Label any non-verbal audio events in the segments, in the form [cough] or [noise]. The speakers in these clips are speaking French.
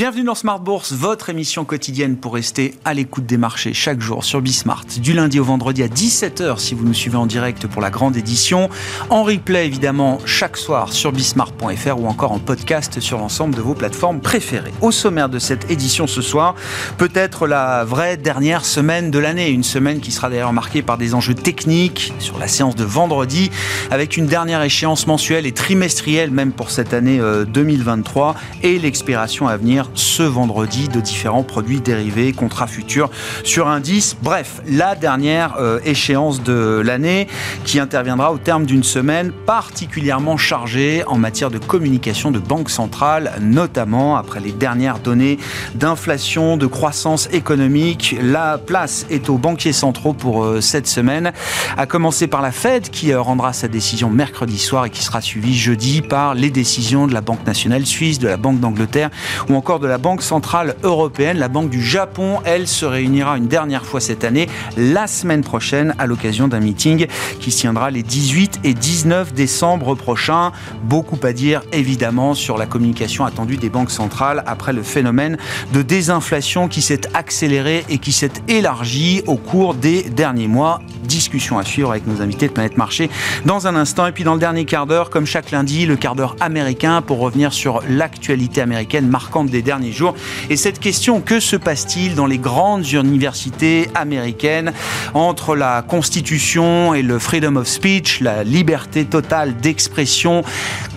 Bienvenue dans Smart Bourse, votre émission quotidienne pour rester à l'écoute des marchés chaque jour sur Bismart. Du lundi au vendredi à 17h si vous nous suivez en direct pour la grande édition. En replay évidemment chaque soir sur bismart.fr ou encore en podcast sur l'ensemble de vos plateformes préférées. Au sommaire de cette édition ce soir, peut-être la vraie dernière semaine de l'année. Une semaine qui sera d'ailleurs marquée par des enjeux techniques sur la séance de vendredi avec une dernière échéance mensuelle et trimestrielle même pour cette année 2023 euh, et l'expiration à venir ce vendredi de différents produits dérivés, contrats futurs sur indice. Bref, la dernière euh, échéance de l'année qui interviendra au terme d'une semaine particulièrement chargée en matière de communication de banque centrale, notamment après les dernières données d'inflation, de croissance économique. La place est aux banquiers centraux pour euh, cette semaine, à commencer par la Fed qui euh, rendra sa décision mercredi soir et qui sera suivie jeudi par les décisions de la Banque nationale suisse, de la Banque d'Angleterre ou encore de la Banque centrale européenne. La Banque du Japon, elle, se réunira une dernière fois cette année, la semaine prochaine, à l'occasion d'un meeting qui se tiendra les 18 et 19 décembre prochains. Beaucoup à dire, évidemment, sur la communication attendue des banques centrales après le phénomène de désinflation qui s'est accéléré et qui s'est élargi au cours des derniers mois. Discussion à suivre avec nos invités de Planète Marché dans un instant. Et puis dans le dernier quart d'heure, comme chaque lundi, le quart d'heure américain pour revenir sur l'actualité américaine marquante des derniers jours. Et cette question, que se passe-t-il dans les grandes universités américaines entre la Constitution et le freedom of speech, la liberté totale d'expression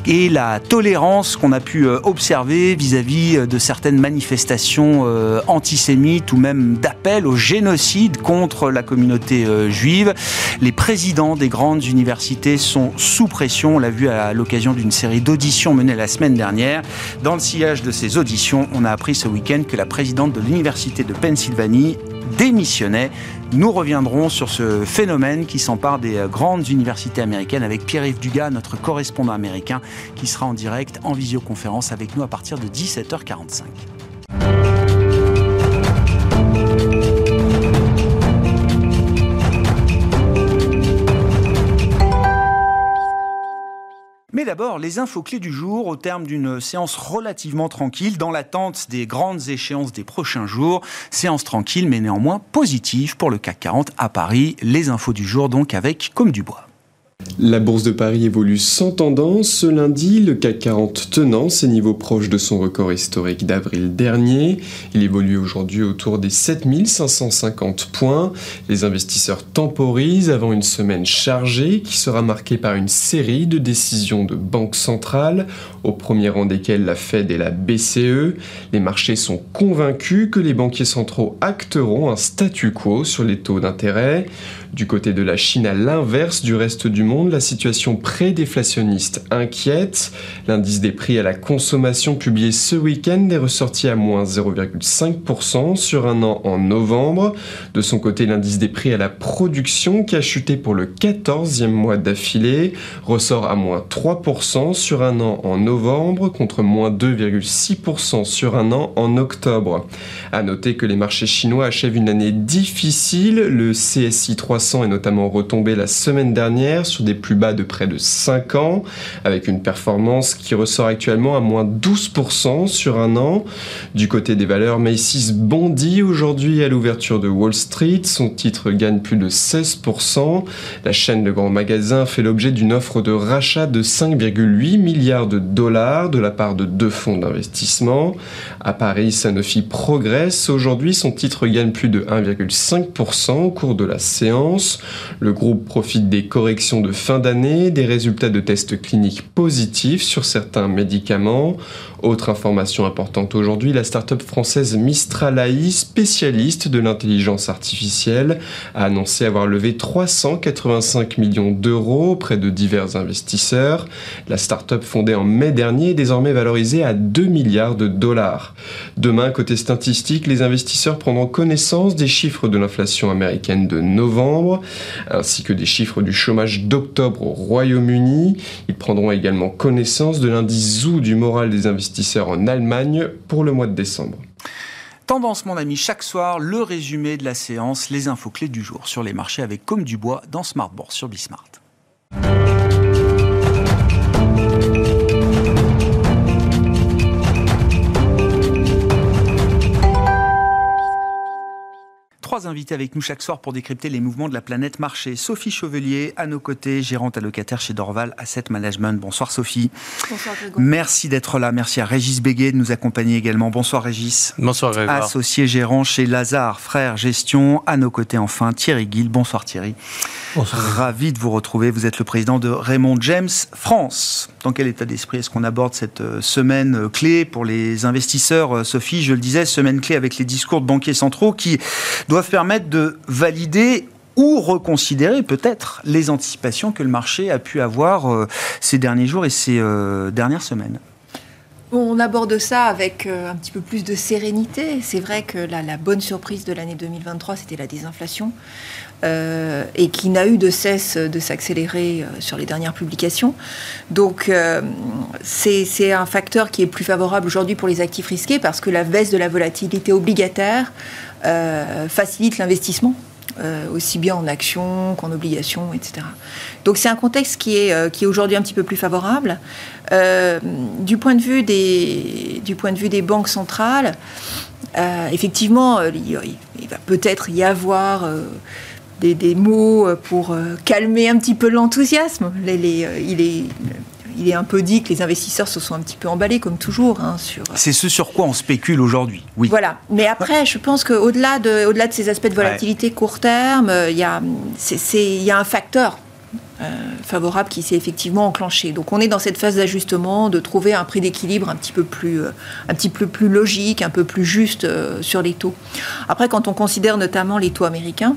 et la tolérance qu'on a pu euh, observer vis-à-vis euh, de certaines manifestations euh, antisémites ou même d'appel au génocide contre la communauté juive. Les présidents des grandes universités sont sous pression, on l'a vu à l'occasion d'une série d'auditions menées la semaine dernière. Dans le sillage de ces auditions, on a appris ce week-end que la présidente de l'Université de Pennsylvanie démissionnait. Nous reviendrons sur ce phénomène qui s'empare des euh, grandes universités américaines avec Pierre-Yves Dugas, notre correspondant américain, qui sera en direct en visioconférence avec nous à partir de 17h45. D'abord, les infos clés du jour au terme d'une séance relativement tranquille dans l'attente des grandes échéances des prochains jours. Séance tranquille mais néanmoins positive pour le CAC 40 à Paris. Les infos du jour donc avec Comme du Bois. La bourse de Paris évolue sans tendance. Ce lundi, le CAC 40 tenant ses niveaux proches de son record historique d'avril dernier. Il évolue aujourd'hui autour des 7550 points. Les investisseurs temporisent avant une semaine chargée qui sera marquée par une série de décisions de banques centrales, au premier rang desquelles la Fed et la BCE. Les marchés sont convaincus que les banquiers centraux acteront un statu quo sur les taux d'intérêt. Du côté de la Chine, à l'inverse du reste du monde, la situation pré-déflationniste inquiète. L'indice des prix à la consommation publié ce week-end est ressorti à moins 0,5% sur un an en novembre. De son côté, l'indice des prix à la production, qui a chuté pour le 14e mois d'affilée, ressort à moins 3% sur un an en novembre contre moins 2,6% sur un an en octobre. À noter que les marchés chinois achèvent une année difficile. Le CSI 300 est notamment retombé la semaine dernière sur des plus bas de près de 5 ans, avec une performance qui ressort actuellement à moins 12% sur un an. Du côté des valeurs, Macy's bondit aujourd'hui à l'ouverture de Wall Street. Son titre gagne plus de 16%. La chaîne de grands magasins fait l'objet d'une offre de rachat de 5,8 milliards de dollars de la part de deux fonds d'investissement. À Paris, Sanofi progresse. Aujourd'hui, son titre gagne plus de 1,5% au cours de la séance. Le groupe profite des corrections de fin d'année, des résultats de tests cliniques positifs sur certains médicaments. Autre information importante aujourd'hui, la start-up française Mistral AI, spécialiste de l'intelligence artificielle, a annoncé avoir levé 385 millions d'euros auprès de divers investisseurs. La start-up fondée en mai dernier est désormais valorisée à 2 milliards de dollars. Demain, côté statistique, les investisseurs prendront connaissance des chiffres de l'inflation américaine de novembre, ainsi que des chiffres du chômage d'octobre au Royaume-Uni. Ils prendront également connaissance de l'indice ZOO du moral des investisseurs en Allemagne pour le mois de décembre. Tendance, mon ami, chaque soir, le résumé de la séance, les infos clés du jour sur les marchés avec Comme du Bois dans Smart Bourse sur Bismart. Trois invités avec nous chaque soir pour décrypter les mouvements de la planète marché. Sophie Chevelier, à nos côtés, gérante allocataire chez Dorval Asset Management. Bonsoir Sophie. Bonsoir Grégoire. Merci d'être là. Merci à Régis Béguet de nous accompagner également. Bonsoir Régis. Bonsoir Grégoire. Associé gérant chez Lazare Frères Gestion. À nos côtés enfin Thierry Guil. Bonsoir Thierry. Bonsoir. Ravi de vous retrouver. Vous êtes le président de Raymond James France. Dans quel état d'esprit est-ce qu'on aborde cette euh, semaine euh, clé pour les investisseurs euh, Sophie, je le disais, semaine clé avec les discours de banquiers centraux qui doivent permettre de valider ou reconsidérer peut-être les anticipations que le marché a pu avoir ces derniers jours et ces dernières semaines. On aborde ça avec un petit peu plus de sérénité. C'est vrai que la, bonne surprise de l'année 2023, c'était la désinflation. Euh, et qui n'a eu de cesse de s'accélérer euh, sur les dernières publications. Donc euh, c'est un facteur qui est plus favorable aujourd'hui pour les actifs risqués parce que la baisse de la volatilité obligataire facilite l'investissement. Aussi bien en actions qu'en obligations, etc. Donc c'est un contexte qui est, qui est aujourd'hui un petit peu plus favorable. du, point de vue des, du point de vue des banques centrales, effectivement, il, va peut-être y avoir des, mots euh, pour euh, calmer un petit peu l'enthousiasme. Euh, il est il est un peu dit que les investisseurs se sont un petit peu emballés, comme toujours. Hein, sur... C'est ce sur quoi on spécule aujourd'hui, oui. Voilà. Mais après, je pense qu'au-delà de, au -delà de ces aspects de volatilité court terme, il y, a, y a un facteur favorable qui s'est effectivement enclenché. Donc on est dans cette phase d'ajustement, de trouver un prix d'équilibre un petit peu plus, un petit peu plus logique, un peu plus juste sur les taux. Après, quand on considère notamment les taux américains,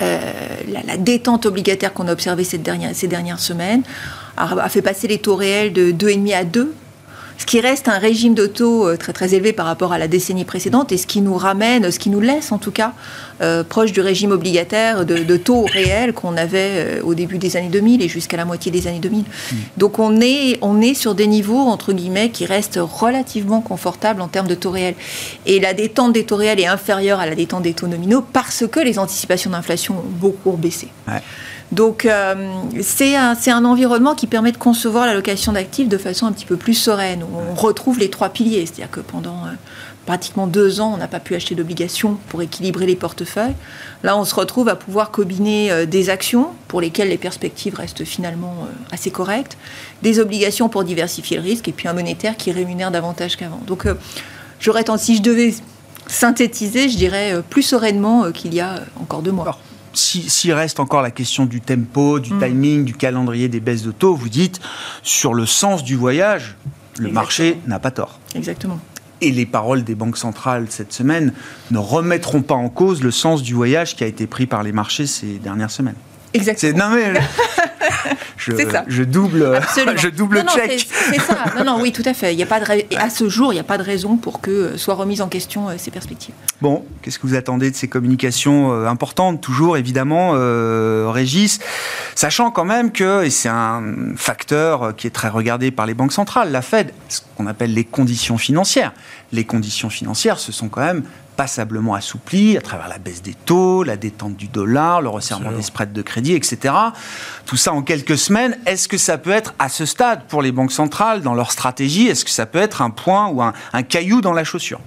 euh, la, détente obligataire qu'on a observée ces dernières semaines a, fait passer les taux réels de 2,5 à 2 ce qui reste un régime de taux euh, très très élevé par rapport à la décennie précédente et ce qui nous ramène, ce qui nous laisse en tout cas euh, proche du régime obligataire de, taux réels qu'on avait euh, au début des années 2000 et jusqu'à la moitié des années 2000. Hmm. Donc on est, on est sur des niveaux entre guillemets qui restent relativement confortables en termes de taux réels. Et la détente des taux réels est inférieure à la détente des taux nominaux parce que les anticipations d'inflation ont beaucoup baissé. Donc euh, c'est un, un, environnement qui permet de concevoir l'allocation d'actifs de façon un petit peu plus sereine. On retrouve les trois piliers, c'est-à-dire que pendant euh, pratiquement deux ans, on n'a pas pu acheter d'obligations pour équilibrer les portefeuilles. Là, on se retrouve à pouvoir combiner euh, des actions pour lesquelles les perspectives restent finalement assez correctes, des obligations pour diversifier le risque, et puis un monétaire qui rémunère davantage qu'avant. Donc j'aurais si je devais synthétiser, je dirais plus sereinement qu'il y a encore deux mois s'il reste encore la question du tempo, du mm. timing, du calendrier des baisses de taux, vous dites, sur le sens du voyage, le marché n'a pas tort. Exactement. Et les paroles des banques centrales cette semaine ne remettront pas en cause le sens du voyage qui a été pris par les marchés ces dernières semaines. Exactement. Non mais [laughs] je, ça. je double, [laughs] je double check. C'est ça. Non, non, oui, tout à fait. Il y a pas de à ce jour, il n'y a pas de raison pour que soient remises en question euh, ces perspectives. Bon, qu'est-ce que vous attendez de ces communications euh, importantes, toujours évidemment, euh, Régis, sachant quand même que, et c'est un facteur qui est très regardé par les banques centrales, la Fed, ce qu'on appelle les conditions financières. Les conditions financières, ce sont quand même passablement assoupli à travers la baisse des taux, la détente du dollar, le resserrement des spreads de crédit, etc. Tout ça en quelques semaines. Est-ce que ça peut être à ce stade pour les banques centrales dans leur stratégie Est-ce que ça peut être un point ou un, un caillou dans la chaussure?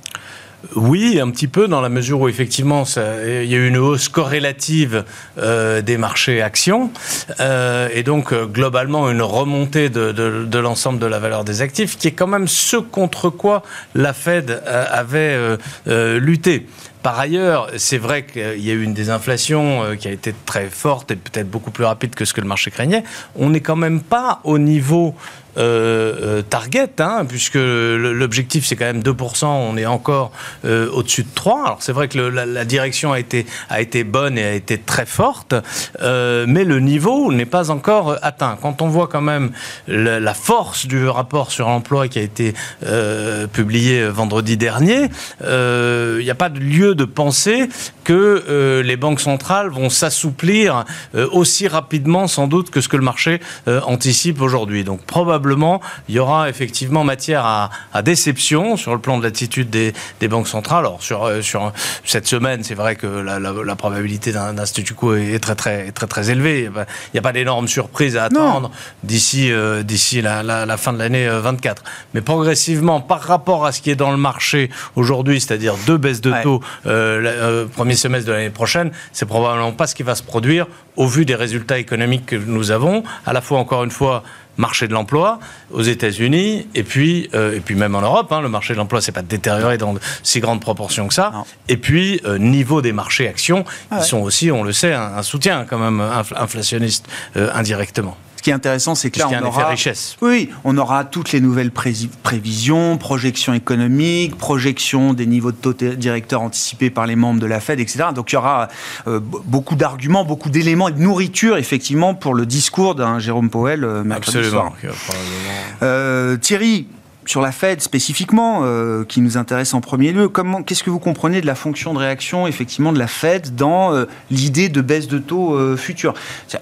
Oui, un petit peu, dans la mesure où effectivement, il y a eu une hausse corrélative euh, des marchés actions, euh, et donc euh, globalement une remontée de, de, l'ensemble de la valeur des actifs, qui est quand même ce contre quoi la Fed avait lutté. Par ailleurs, c'est vrai qu'il y a eu une désinflation qui a été très forte et peut-être beaucoup plus rapide que ce que le marché craignait. On n'est quand même pas au niveau euh, euh, target, hein, puisque l'objectif c'est quand même 2%, on est encore euh, au-dessus de 3. Alors c'est vrai que la, direction a été, a été bonne et a été très forte, mais le niveau n'est pas encore atteint. Quand on voit quand même la, force du rapport sur l'emploi qui a été publié vendredi dernier, il n'y a pas de lieu de penser que les banques centrales vont s'assouplir aussi rapidement sans doute que ce que le marché anticipe aujourd'hui. Donc probablement il y aura effectivement matière à, déception sur le plan de l'attitude des, banques centrales. Alors, sur, euh, sur cette semaine, c'est vrai que la, probabilité d'un statu quo est très, très, très, très élevée. Il n'y a pas, d'énormes surprises à attendre d'ici euh, d'ici la, fin de l'année 24. Euh, Mais progressivement, par rapport à ce qui est dans le marché aujourd'hui, c'est-à-dire deux baisses de taux, premier semestre de l'année prochaine, c'est probablement pas ce qui va se produire au vu des résultats économiques que nous avons, à la fois encore une fois marché de l'emploi aux États-Unis et puis euh, et puis même en Europe. Hein, le marché de l'emploi s'est pas détérioré dans si grande proportion que ça. Et puis euh, niveau des marchés actions, ah qui sont aussi, on le sait, un, soutien quand même inflationniste euh, indirectement. Ce qui est intéressant, c'est que là, on aura, richesse. oui, on aura toutes les nouvelles prévisions, projections économiques, projections des niveaux de taux directeurs anticipés par les membres de la Fed, etc. Donc il y aura euh, beaucoup d'arguments, beaucoup d'éléments et de nourriture, effectivement, pour le discours d'un Jérôme Powell euh, mercredi Absolument. Euh, Thierry, sur la Fed spécifiquement, qui nous intéresse en premier lieu, comment, qu'est-ce que vous comprenez de la fonction de réaction effectivement de la Fed dans l'idée de baisse de taux futur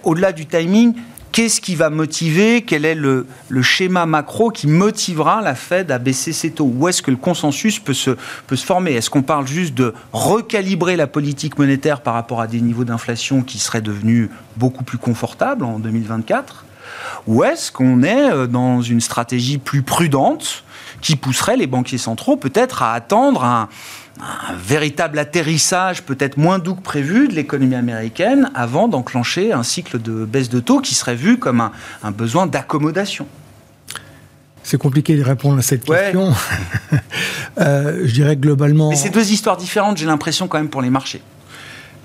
Au-delà du timing, Qu'est-ce qui va motiver Quel est le, schéma macro qui motivera la Fed à baisser ses taux? Où est-ce que le consensus peut se, peut se former? Est-ce qu'on parle juste de recalibrer la politique monétaire par rapport à des niveaux d'inflation qui seraient devenus beaucoup plus confortables en 2024 Ou est-ce qu'on est euh, dans une stratégie plus prudente qui pousserait les banquiers centraux peut-être à attendre un, un véritable atterrissage peut-être moins doux que prévu de l'économie américaine avant d'enclencher un cycle de baisse de taux qui serait vu comme un, besoin d'accommodation c'est compliqué de répondre à cette question. [laughs] Euh, je dirais globalement. Mais c'est deux histoires différentes, j'ai l'impression, quand même, pour les marchés.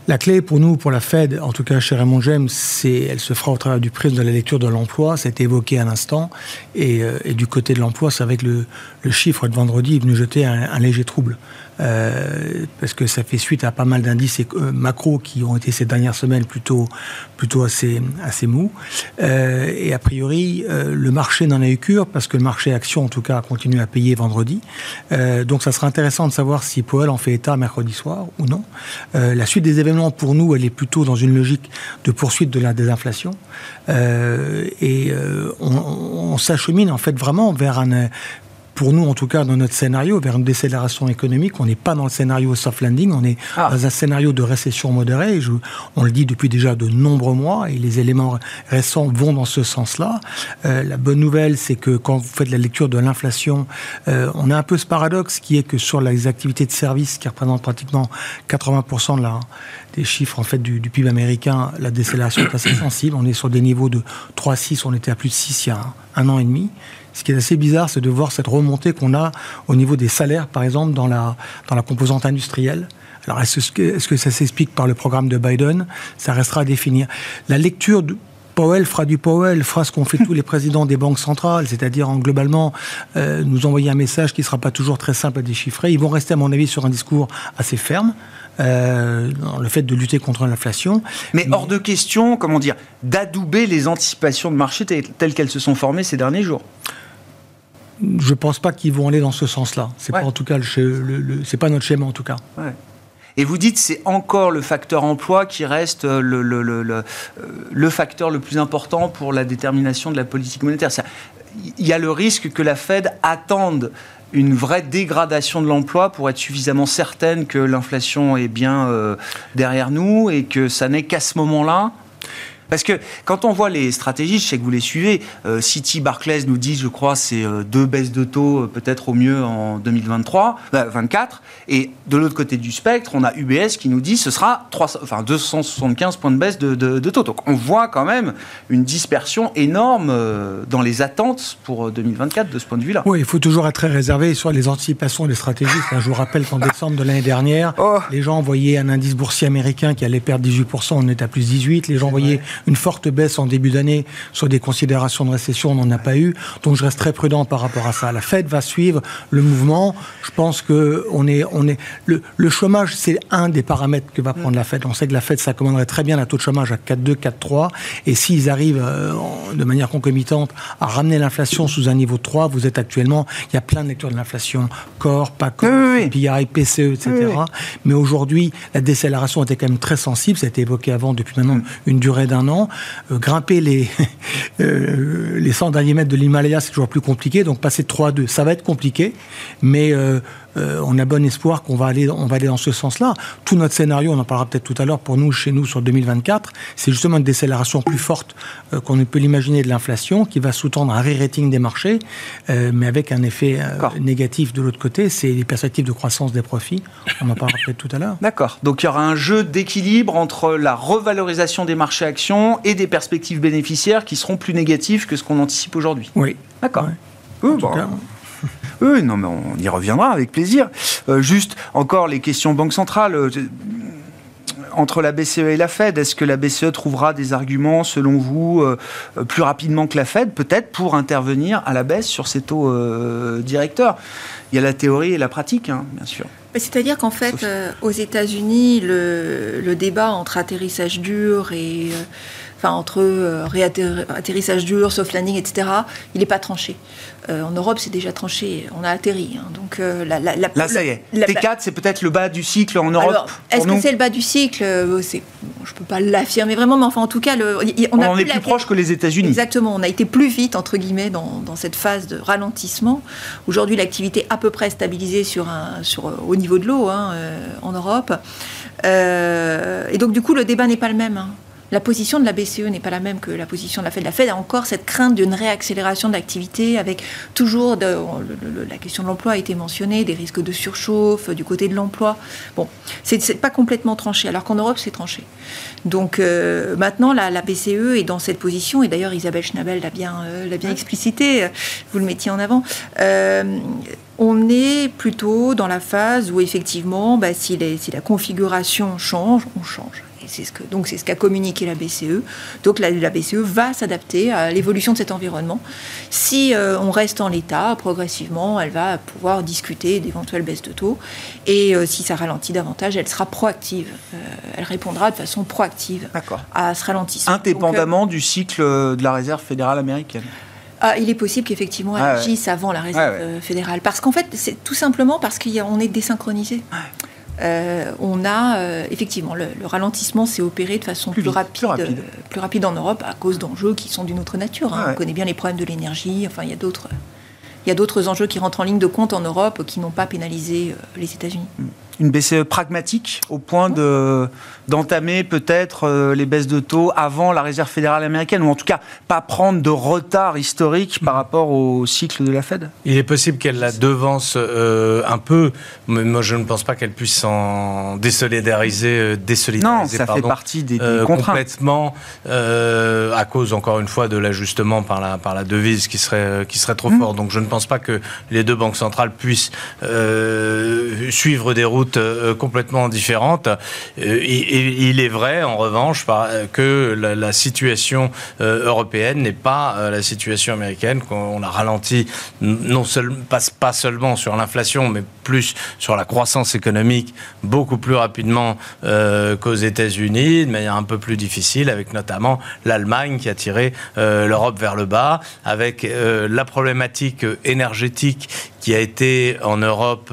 La clé pour nous, pour la Fed, en tout cas chez Raymond James, c'est, elle se fera au travers du prisme de la lecture de l'emploi. été évoqué à l'instant. Et, euh, et, du côté de l'emploi, c'est avec le, chiffre de vendredi est venu jeter un léger trouble. Euh, parce que ça fait suite à pas mal d'indices euh, macro qui ont été ces dernières semaines plutôt, plutôt assez, assez mous. Euh, et a priori, le marché n'en a eu cure, parce que le marché action, en tout cas, a continué à payer vendredi. donc ça sera intéressant de savoir si Powell en fait état mercredi soir ou non. la suite des événements, pour nous, elle est plutôt dans une logique de poursuite de la désinflation. et on, on s'achemine en fait vraiment vers un, pour nous, en tout cas, dans notre scénario, vers une décélération économique. On n'est pas dans le scénario soft landing, on est ah. dans un scénario de récession modérée. Je, on le dit depuis déjà de nombreux mois et les éléments récents vont dans ce sens-là. Euh, la bonne nouvelle, c'est que quand vous faites la lecture de l'inflation, euh, on a un peu ce paradoxe qui est que sur les activités de services qui représentent pratiquement 80% de la, des chiffres en fait du, du, PIB américain, la décélération est assez sensible. On est sur des niveaux de 3,6, on était à plus de 6 il y a un an et demi. Ce qui est assez bizarre, c'est de voir cette remontée qu'on a au niveau des salaires, par exemple, dans la, dans la composante industrielle. Alors, est-ce que, est que ça s'explique par le programme de Biden? Ça restera à définir. La lecture de Powell fera du Powell, fera ce qu'ont fait [laughs] tous les présidents des banques centrales, c'est-à-dire en globalement euh, nous envoyer un message qui ne sera pas toujours très simple à déchiffrer. Ils vont rester, à mon avis, sur un discours assez ferme. Euh, dans le fait de lutter contre l'inflation. Mais, hors de question, comment dire, d'adouber les anticipations de marché telles qu'elles se sont formées ces derniers jours je ne pense pas qu'ils vont aller dans ce sens-là. C'est pas en tout cas le, c'est pas notre schéma en tout cas. Et vous dites c'est encore le facteur emploi qui reste le, le, facteur le plus important pour la détermination de la politique monétaire. Il y a le risque que la Fed attende une vraie dégradation de l'emploi pour être suffisamment certaine que l'inflation est bien euh, derrière nous et que ça n'est qu'à ce moment-là parce que quand on voit les stratégies, je sais que vous les suivez, euh, City, Barclays nous disent, je crois, c'est euh, deux baisses de taux euh, peut-être au mieux en 2023, 24. Et de l'autre côté du spectre, on a UBS qui nous dit ce sera 300, enfin 275 points de baisse de, de, taux. Donc on voit quand même une dispersion énorme dans les attentes pour 2024 de ce point de vue-là. Oui, il faut toujours être très réservé sur les anticipations des stratégistes. je vous rappelle qu'en décembre de l'année dernière, oh. les gens voyaient un indice boursier américain qui allait perdre 18%, on est à plus 18. Les gens voyaient une forte baisse en début d'année sur des considérations de récession, on n'en a pas eu. Donc je reste très prudent par rapport à ça. La Fed va suivre le mouvement. Je pense que on est, on est le, le chômage, c'est un des paramètres que va prendre la Fed. On sait que la Fed s'accommoderait très bien un taux de chômage à 4,2, 4,3. Et s'ils arrivent euh, de manière concomitante à ramener l'inflation sous un niveau de 3, vous êtes actuellement, il y a plein de lectures de l'inflation, corps, pas corps, PI, PCE, etc. Mais aujourd'hui, la décélération était quand même très sensible. Ça a été évoqué avant depuis maintenant une durée d'un an. Euh, grimper les, [laughs] euh, les 100 derniers mètres de l'Himalaya, c'est toujours plus compliqué. Donc passer de 3 à 2, ça va être compliqué. Mais euh, on a bon espoir qu'on va aller, on va aller dans ce sens-là. Tout notre scénario, on en parlera peut-être tout à l'heure pour nous, chez nous, sur 2024, c'est justement une décélération plus forte qu'on ne peut l'imaginer de l'inflation, qui va sous-tendre un re-rating des marchés, mais avec un effet négatif de l'autre côté, c'est les perspectives de croissance des profits. On en parlera peut-être tout à l'heure. D'accord. Donc il y aura un jeu d'équilibre entre la revalorisation des marchés actions et des perspectives bénéficiaires qui seront plus négatives que ce qu'on anticipe aujourd'hui. Oui. D'accord. Oui, oui, non, mais on y reviendra avec plaisir. Euh, juste encore les questions banque centrale. Euh, entre la BCE et la Fed, est-ce que la BCE trouvera des arguments, selon vous, euh, plus rapidement que la Fed, peut-être pour intervenir à la baisse sur ces taux directeurs? Il y a la théorie et la pratique, hein, bien sûr. C'est-à-dire qu'en fait, aux États-Unis, le, débat entre atterrissage dur et entre euh, atterrissage dur, soft landing, etc., il n'est pas tranché. Euh, en Europe, c'est déjà tranché, on a atterri. Hein. donc, euh, la, Là, ça y est. T4, c'est peut-être le bas du cycle en Europe Est-ce que c'est le bas du cycle? Je ne peux pas l'affirmer vraiment, mais enfin, en tout cas, le, on, on est plus proche que les États-Unis. Exactement, on a été plus vite, entre guillemets, dans, cette phase de ralentissement. Aujourd'hui, l'activité à peu près stabilisée sur un, sur, au niveau de l'eau hein, en Europe. et donc, du coup, le débat n'est pas le même. Hein la position de la BCE n'est pas la même que la position de la Fed. La Fed a encore cette crainte d'une réaccélération de l'activité avec toujours la question de l'emploi a été mentionnée, des risques de surchauffe du côté de l'emploi. Bon, c'est pas complètement tranché, alors qu'en Europe c'est tranché. Donc euh, maintenant la, BCE est dans cette position et d'ailleurs Isabelle Schnabel l'a bien, euh, bien explicité. Vous le mettiez en avant. Euh, on est plutôt dans la phase où effectivement, bah, si, si la configuration change, on change c'est ce que, donc c'est ce qu'a communiqué la BCE. Donc la, BCE va s'adapter à l'évolution de cet environnement. Si euh, on reste en l'état, progressivement, elle va pouvoir discuter d'éventuelles baisses de taux. Et euh, si ça ralentit davantage, elle sera proactive. Euh, elle répondra de façon proactive à ce ralentissement. Indépendamment du cycle de la réserve fédérale américaine. Ah, il est possible qu'effectivement elle ah agisse avant la réserve fédérale. Parce qu'en fait, c'est tout simplement parce qu'on est désynchronisé. Euh, on a euh, effectivement le, ralentissement s'est opéré de façon plus, rapide, plus, rapide. en Europe à cause d'enjeux qui sont d'une autre nature. Hein. On connaît bien les problèmes de l'énergie. Enfin, il y a d'autres. Il y a d'autres enjeux qui rentrent en ligne de compte en Europe qui n'ont pas pénalisé euh, les États-Unis. Une BCE pragmatique au point de d'entamer peut-être euh, les baisses de taux avant la Réserve fédérale américaine, ou en tout cas pas prendre de retard historique par rapport au cycle de la Fed? Il est possible qu'elle la devance euh, un peu, mais moi je ne pense pas qu'elle puisse s'en désolidariser, euh, désolidariser. Non, ça fait partie des, Complètement, à cause encore une fois de l'ajustement par la, par la devise qui serait, qui serait trop mmh. fort. Donc je ne pense pas que les deux banques centrales puissent suivre des routes euh, complètement différente. Euh, il est vrai, en revanche, que la, situation euh, européenne n'est pas la situation américaine, qu'on a ralenti non pas seulement sur l'inflation, mais plus sur la croissance économique beaucoup plus rapidement qu'aux États-Unis, de manière un peu plus difficile, avec notamment l'Allemagne qui a tiré l'Europe vers le bas, avec la problématique énergétique qui a été en Europe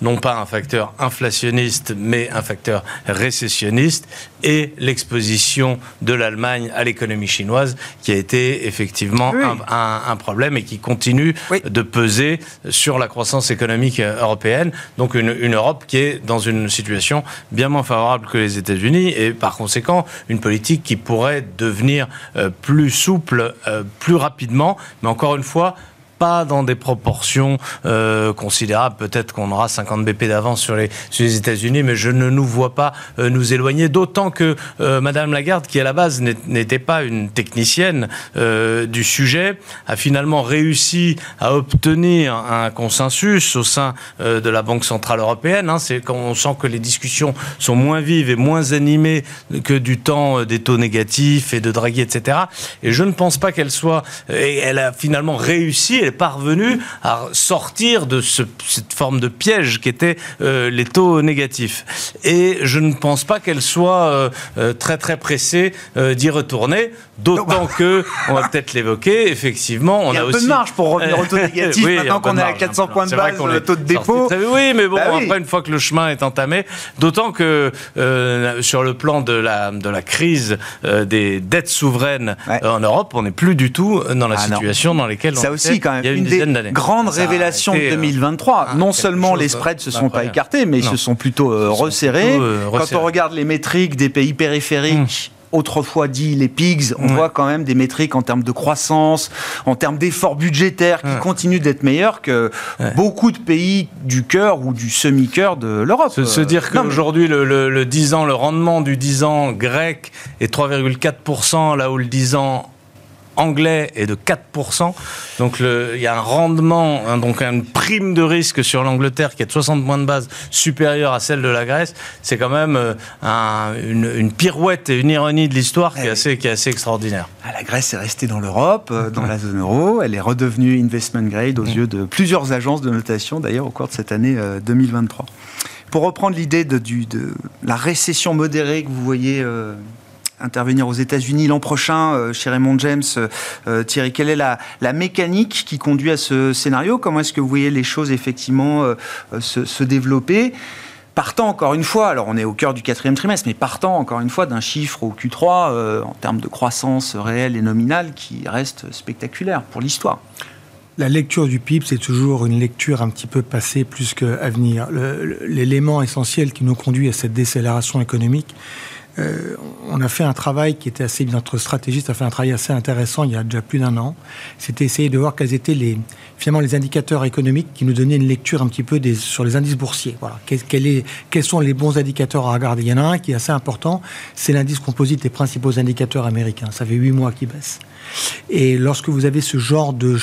non pas un facteur inflationniste, mais un facteur récessionniste, et l'exposition de l'Allemagne à l'économie chinoise, qui a été effectivement un, problème et qui continue de peser sur la croissance économique européenne. Donc une, Europe qui est dans une situation bien moins favorable que les États-Unis, et par conséquent une politique qui pourrait devenir euh, plus souple euh, plus rapidement, mais encore une fois, pas dans des proportions euh, considérables. Peut-être qu'on aura 50 BP d'avance sur les, sur les États-Unis, mais je ne nous vois pas euh, nous éloigner. D'autant que euh, Madame Lagarde, qui à la base n'était pas une technicienne du sujet, a finalement réussi à obtenir un consensus au sein de la Banque centrale européenne. Hein. C'est quand on sent que les discussions sont moins vives et moins animées que du temps des taux négatifs et de Draghi, etc. Et je ne pense pas qu'elle soit. Et elle a finalement réussi est parvenu à sortir de cette forme de piège qu'étaient euh, les taux négatifs. Et je ne pense pas qu'elle soit euh, euh, très très pressée d'y retourner, d'autant [laughs] que, on va peut-être l'évoquer, effectivement, on a, a un peu de marge pour revenir [laughs] au taux négatif maintenant qu'on est à 400 points de base, le taux de dépôt. oui, mais bon, bah après, une fois que le chemin est entamé, d'autant que sur le plan de la, de la crise des dettes souveraines en Europe, on n'est plus du tout dans la ah situation dans laquelle on Ça aussi, quand quand même une, des grandes révélations de 2023. non seulement les spreads se sont pas écartés, mais ils se sont plutôt resserrés. Quand on regarde les métriques des pays périphériques, autrefois dit les pigs, on voit quand même des métriques en termes de croissance, en termes d'efforts budgétaires qui continuent d'être meilleurs que beaucoup de pays du cœur ou du semi-cœur de l'Europe. Se, dire qu'aujourd'hui, le, le, 10 ans, le rendement du 10 ans grec est 3,4%, là où le 10 ans anglais est de 4%. Donc il y a un rendement, donc une prime de risque sur l'Angleterre qui est de 60 points de base supérieure à celle de la Grèce. C'est quand même euh, une, pirouette et une ironie de l'histoire qui, est assez, qui est assez extraordinaire. Ah, la Grèce est restée dans l'Europe, euh, dans la zone euro. Elle est redevenue investment grade aux mm. yeux de plusieurs agences de notation d'ailleurs au cours de cette année 2023. Euh, Pour reprendre l'idée de, de, la récession modérée que vous voyez intervenir aux États-Unis l'an prochain euh, chez Raymond James. Euh, euh, Thierry, quelle est la, mécanique qui conduit à ce scénario? Comment est-ce que vous voyez les choses effectivement se, développer? Partant encore une fois, alors on est au cœur du quatrième trimestre, mais partant encore une fois d'un chiffre au Q3 en termes de croissance réelle et nominale qui reste spectaculaire pour l'histoire. La lecture du PIB, c'est toujours une lecture un petit peu passée plus qu'à venir. L'élément essentiel qui nous conduit à cette décélération économique, euh, on a fait un travail qui était assez, notre stratégiste a fait un travail assez intéressant il y a déjà plus d'un an. C'était essayer de voir quels étaient les, finalement, les indicateurs économiques qui nous donnaient une lecture un petit peu sur les indices boursiers. Voilà. est, quels sont les bons indicateurs à regarder? Il y en a un qui est assez important, c'est l'indice composite des principaux indicateurs américains. Ça fait huit mois qu'il baisse. Et lorsque vous avez ce genre de,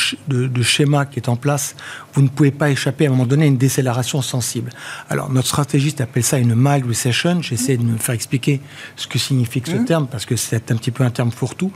schéma qui est en place, vous ne pouvez pas échapper à un moment donné à une décélération sensible. Alors, notre stratégiste appelle ça une mild recession. J'essaie de me faire expliquer ce que signifie ce mmh. terme, parce que c'est un petit peu un terme pour tout.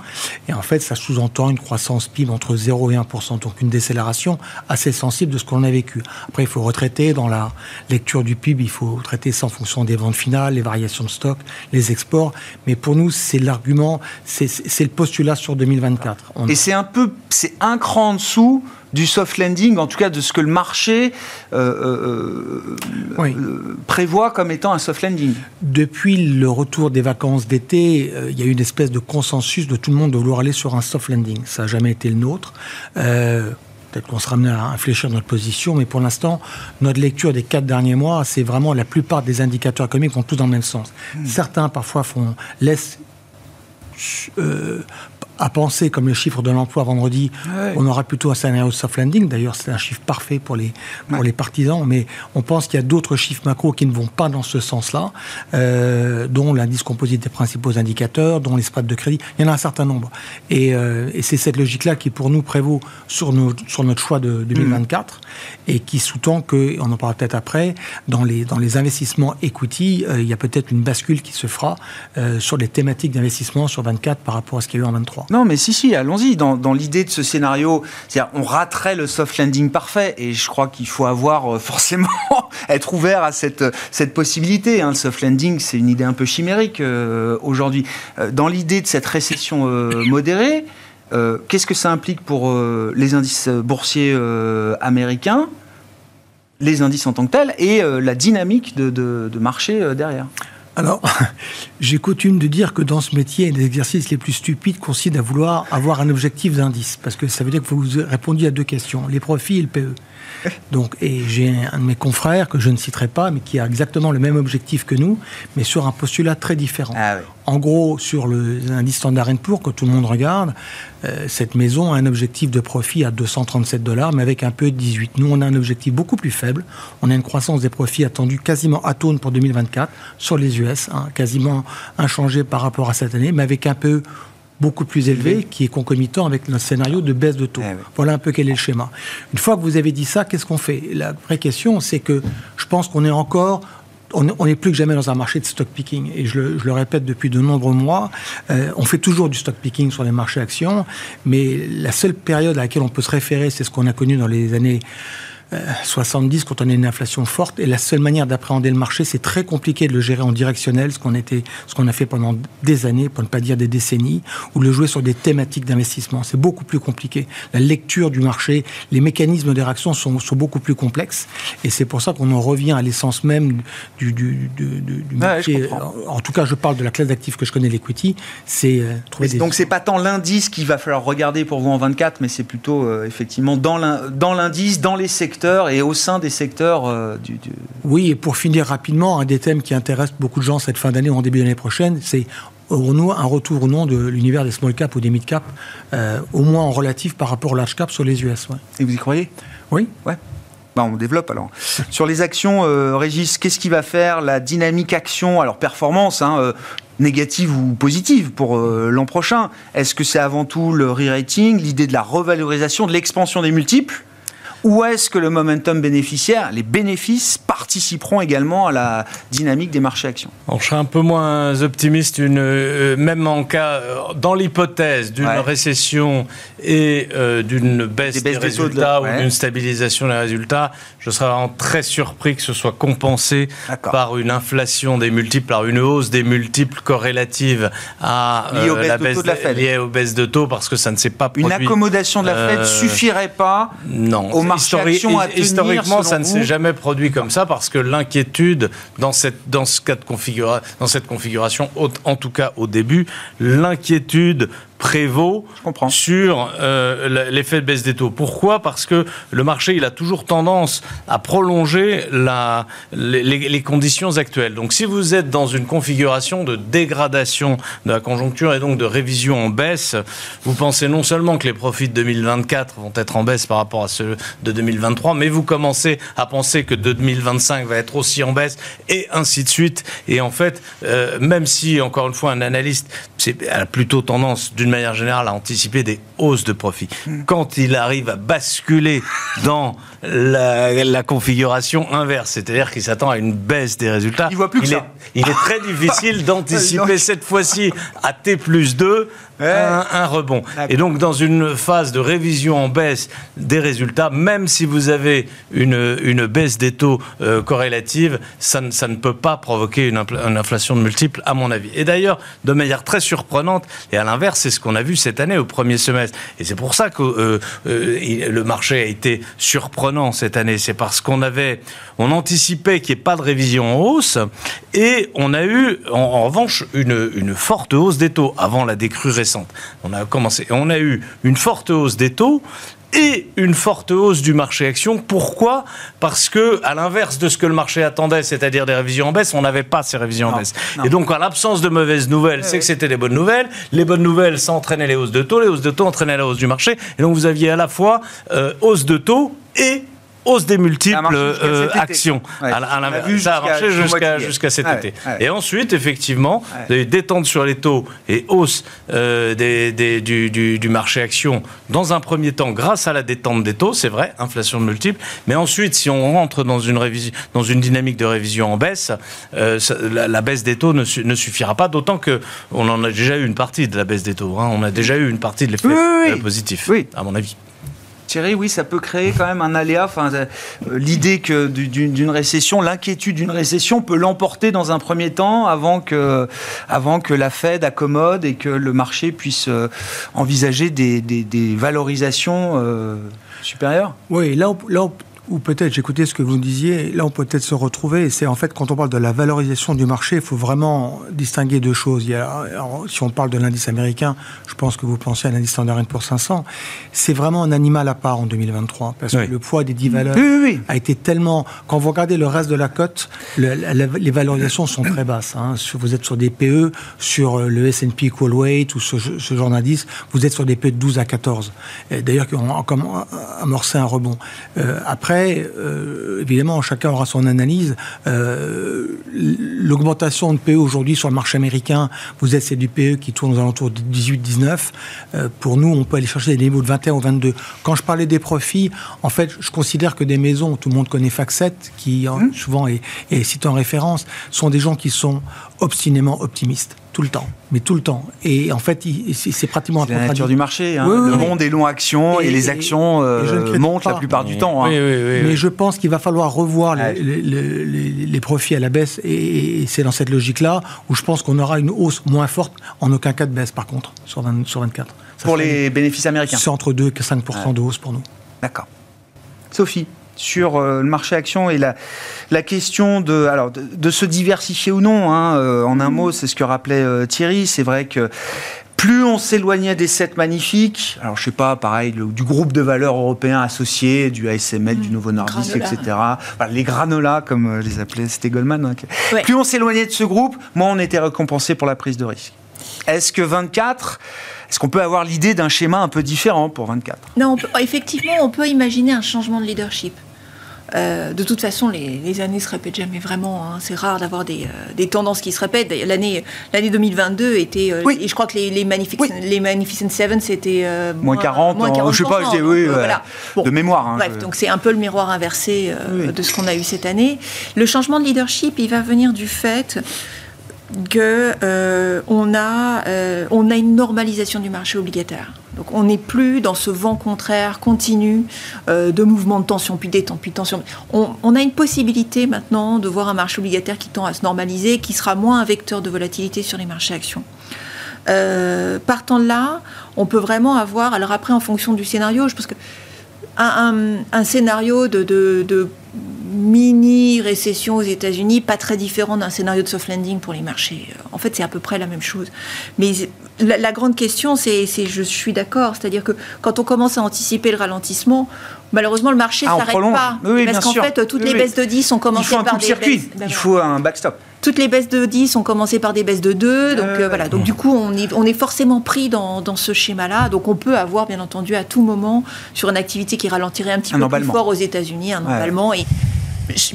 Et en fait, ça sous-entend une croissance PIB entre 0 et 1% donc une décélération assez sensible de ce qu'on a vécu. Après, il faut retraiter dans la lecture du PIB, il faut traiter ça en fonction des ventes finales, les variations de stock, les exports. Mais pour nous, c'est l'argument, c'est le postulat sur 2024. Et c'est un peu, c'est un cran en dessous du soft landing, en tout cas de ce que le marché euh, euh, euh, prévoit comme étant un soft landing. Depuis le retour des vacances d'été, il y a eu une espèce de consensus de tout le monde de vouloir aller sur un soft landing. Ça n'a jamais été le nôtre. Peut-être qu'on sera amené à infléchir notre position, mais pour l'instant, notre lecture des quatre derniers mois, c'est vraiment la plupart des indicateurs économiques vont tous dans le même sens. Hmm. Certains parfois font laissent à penser, comme le chiffre de l'emploi vendredi, on aura plutôt un scénario de soft landing. D'ailleurs, c'est un chiffre parfait pour les, pour les partisans, mais on pense qu'il y a d'autres chiffres macro qui ne vont pas dans ce sens-là, euh, dont l'indice composite des principaux indicateurs, dont les spreads de crédit. Il y en a un certain nombre. Et, euh, et c'est cette logique-là qui, pour nous, prévaut sur, nos, sur notre choix de 2024 mm. et qui sous-tend que, on en parlera peut-être après, dans les, dans les investissements equity, euh, il y a peut-être une bascule qui se fera sur les thématiques d'investissement sur 24 par rapport à ce qu'il y a eu en 23. Non, mais si, si, allons-y. Dans, l'idée de ce scénario, c'est-à-dire on raterait le soft landing parfait, et je crois qu'il faut avoir euh, [laughs] forcément être ouvert à cette, possibilité. Hein. Le soft landing, c'est une idée un peu chimérique euh, aujourd'hui. Euh, dans l'idée de cette récession modérée, qu'est-ce que ça implique pour les indices boursiers américains les indices en tant que tels et la dynamique de marché derrière? Alors, [laughs] j'ai coutume de dire que dans ce métier, les exercices les plus stupides consistent à vouloir avoir un objectif d'indice. Parce que ça veut dire que vous répondiez à deux questions, les profits et le PE. [laughs] Donc, et j'ai un de mes confrères que je ne citerai pas, mais qui a exactement le même objectif que nous, mais sur un postulat très différent. Ah en gros, sur l'indice Standard Poor's que tout le monde regarde, euh, cette maison a un objectif de profit à 237 dollars, mais avec un peu de 18. Nous, on a un objectif beaucoup plus faible. On a une croissance des profits attendue quasiment atone pour 2024 sur les US, hein, quasiment inchangée par rapport à cette année, mais avec un peu beaucoup plus élevé, qui est concomitant avec notre scénario de baisse de taux. Eh voilà un peu quel est le schéma. Une fois que vous avez dit ça, qu'est-ce qu'on fait? La vraie question, c'est que je pense qu'on est encore on est plus que jamais dans un marché de stock picking. Et je le, répète depuis de nombreux mois, euh, on fait toujours du stock picking sur les marchés actions, mais la seule période à laquelle on peut se référer, c'est ce qu'on a connu dans les années 70 quand on a une inflation forte. Et la seule manière d'appréhender le marché, c'est très compliqué de le gérer en directionnel, ce qu'on était, ce qu'on a fait pendant des années, pour ne pas dire des décennies, ou le jouer sur des thématiques d'investissement. C'est beaucoup plus compliqué. La lecture du marché, les mécanismes des réactions sont, sont beaucoup plus complexes. Et c'est pour ça qu'on en revient à l'essence même du, du, du, du marché. En, tout cas, je parle de la classe d'actifs que je connais, l'equity. C'est euh, trouver des... Donc c'est pas tant l'indice qu'il va falloir regarder pour vous en 24, mais c'est plutôt euh, effectivement dans l'indice, dans les secteurs et au sein des secteurs euh, du, Oui, et pour finir rapidement, un des thèmes qui intéresse beaucoup de gens cette fin d'année ou en début d'année prochaine, c'est un retour au nom de l'univers des small cap ou des mid cap, euh, au moins en relatif par rapport au large cap sur les US. Et vous y croyez? Oui. Ouais. Bah, on développe alors. [laughs] Sur les actions, euh, Régis, qu'est-ce qui va faire la dynamique action Alors performance, hein, euh, négative ou positive pour l'an prochain? Est-ce que c'est avant tout le re-rating, l'idée de la revalorisation, de l'expansion des multiples? Ou est-ce que le momentum bénéficiaire, les bénéfices, participeront également à la dynamique des marchés actions? Je serais un peu moins optimiste, une, euh, même en cas, euh, dans l'hypothèse d'une récession et euh, d'une baisse des, résultats ou d'une stabilisation des résultats, je serais vraiment très surpris que ce soit compensé par une inflation des multiples, par une hausse des multiples corrélatives à la baisse de la Fed. liée aux baisses de taux, parce que ça ne s'est pas produit. Une accommodation de la Fed suffirait pas non. au historiquement, ça ne s'est jamais produit comme ça parce que l'inquiétude dans cette, dans, ce cas de configura, dans cette configuration, en tout cas au début, l'inquiétude prévaut sur euh, l'effet de baisse des taux. Pourquoi? Parce que le marché, il a toujours tendance à prolonger la, les, les, conditions actuelles. Donc si vous êtes dans une configuration de dégradation de la conjoncture et donc de révision en baisse, vous pensez non seulement que les profits de 2024 vont être en baisse par rapport à ceux de 2023, mais vous commencez à penser que 2025 va être aussi en baisse et ainsi de suite. Et en fait, euh, même si, encore une fois, un analyste a plutôt tendance d'une d'une manière générale à anticiper des hausses de profit. Quand il arrive à basculer dans la, configuration inverse, c'est-à-dire qu'il s'attend à une baisse des résultats, il, voit plus que Est, il est très difficile [laughs] d'anticiper cette fois-ci à T plus 2 un, rebond. Et donc, dans une phase de révision en baisse des résultats, même si vous avez une, une baisse des taux euh, corrélative, ça ne, ça ne peut pas provoquer une, inflation de multiples, à mon avis. Et d'ailleurs, de manière très surprenante, et à l'inverse, c'est ce qu'on a vu cette année au premier semestre. Et c'est pour ça que euh, euh, le marché a été surprenant cette année. C'est parce qu'on avait, on anticipait qu'il n'y ait pas de révision en hausse, et on a eu, en, en revanche, une, une forte hausse des taux avant la décrue on a commencé, on a eu une forte hausse des taux, et une forte hausse du marché action. Pourquoi? Parce que, à l'inverse de ce que le marché attendait, c'est-à-dire des révisions en baisse, on n'avait pas ces révisions en baisse. Et donc, en l'absence de mauvaises nouvelles, c'est que c'était des bonnes nouvelles. Les bonnes nouvelles, ça entraînait les hausses de taux. Les hausses de taux entraînaient la hausse du marché. Et donc, vous aviez à la fois euh, hausse de taux et hausse des multiples euh, actions. ça a marché jusqu'à cet été. Et ensuite, effectivement, détente sur les taux et hausse euh, des, du, marché actions dans un premier temps grâce à la détente des taux, c'est vrai, inflation de multiples. Mais ensuite, si on rentre dans une, révision, dans une dynamique de révision en baisse, euh, la, baisse des taux ne, suffira pas, d'autant qu'on en a déjà eu une partie de la baisse des taux. Hein. On a déjà eu une partie de l'effet positif, à mon avis. Thierry, oui, ça peut créer quand même un aléa. Enfin, euh, l'idée d'une récession, l'inquiétude d'une récession peut l'emporter dans un premier temps avant que, avant que la Fed accommode et que le marché puisse euh, envisager des, valorisations euh, supérieures. Oui, là, là ou peut-être, j'écoutais ce que vous disiez, là on peut peut-être se retrouver, c'est en fait quand on parle de la valorisation du marché, il faut vraiment distinguer deux choses. Il y a, si on parle de l'indice américain, je pense que vous pensez à l'indice Standard pour 500, c'est vraiment un animal à part en 2023, parce que le poids des 10 valeurs a été tellement... Quand vous regardez le reste de la cote, les valorisations sont très basses. Hein. Vous êtes sur des PE, sur le S&P Equal Weight ou ce, genre d'indice, vous êtes sur des PE de 12 à 14. D'ailleurs, qui ont amorcé un rebond. Euh, après, euh, évidemment, chacun aura son analyse. Euh, l'augmentation de PE aujourd'hui sur le marché américain, vous êtes c'est du PE qui tourne aux alentours de 18-19. Euh, pour nous, on peut aller chercher des niveaux de 21 ou 22. Quand je parlais des profits, en fait, je considère que des maisons, tout le monde connaît Facset, qui mmh. souvent est, est cité en référence, sont des gens qui sont obstinément optimistes tout le temps, mais tout le temps. Et en fait, c'est pratiquement la nature du marché. Hein. le monde est long action et, les actions euh, montent la plupart du temps. Hein. mais je pense qu'il va falloir revoir les, profits à la baisse et, c'est dans cette logique-là où je pense qu'on aura une hausse moins forte, en aucun cas de baisse par contre, sur, 24. pour les bénéfices américains C'est entre 2 et 5 de hausse pour nous. D'accord. Sophie sur euh, le marché action et la, la question de, alors, de, se diversifier ou non. Hein, euh, en un mot, c'est ce que rappelait euh, Thierry. C'est vrai que plus on s'éloignait des sept magnifiques, alors je sais pas, pareil, du groupe de valeurs européens associés, du ASML, du Novo Nordisk, etc. les granolas, comme les appelait, c'était Goldman. Hein, plus on s'éloignait de ce groupe, moins on était récompensé pour la prise de risque. Est-ce que 24 est-ce qu'on peut avoir l'idée d'un schéma un peu différent pour 24 Non, effectivement, on peut imaginer un changement de leadership. Euh, de toute façon, les, années se répètent jamais vraiment. Hein. C'est rare d'avoir des, euh, tendances qui se répètent. L'année, l'année 2022 était. Euh, oui. Et je crois que les, les, les Magnificent Seven, c'était. moins 40, moins 40 je sais pas, je dis, oui, voilà. de mémoire. Hein, bref, donc c'est un peu le miroir inversé de ce qu'on a eu cette année. Le changement de leadership, il va venir du fait qu'on on, a, on a une normalisation du marché obligataire. Donc on n'est plus dans ce vent contraire continu euh, de mouvements de tension, puis détente, puis tension. On, a une possibilité maintenant de voir un marché obligataire qui tend à se normaliser, qui sera moins un vecteur de volatilité sur les marchés actions. Euh, partant de là, on peut vraiment avoir, alors après en fonction du scénario, je pense que un, scénario de, mini-récession aux États-Unis, pas très différent d'un scénario de soft landing pour les marchés. En fait, c'est à peu près la même chose. Mais la, grande question, c'est, je suis d'accord, c'est-à-dire que quand on commence à anticiper le ralentissement, malheureusement, le marché ne ah, s'arrête pas. parce qu'en fait, toutes les baisses de 10 ont commencé par des baisses. Il faut un backstop toutes les baisses de 10 ont commencé par des baisses de 2. Donc euh, voilà. Donc du coup, on est, on est forcément pris dans, dans ce schéma-là. Donc on peut avoir, bien entendu, à tout moment, sur une activité qui ralentirait un petit peu plus fort aux États-Unis, un emballement. Et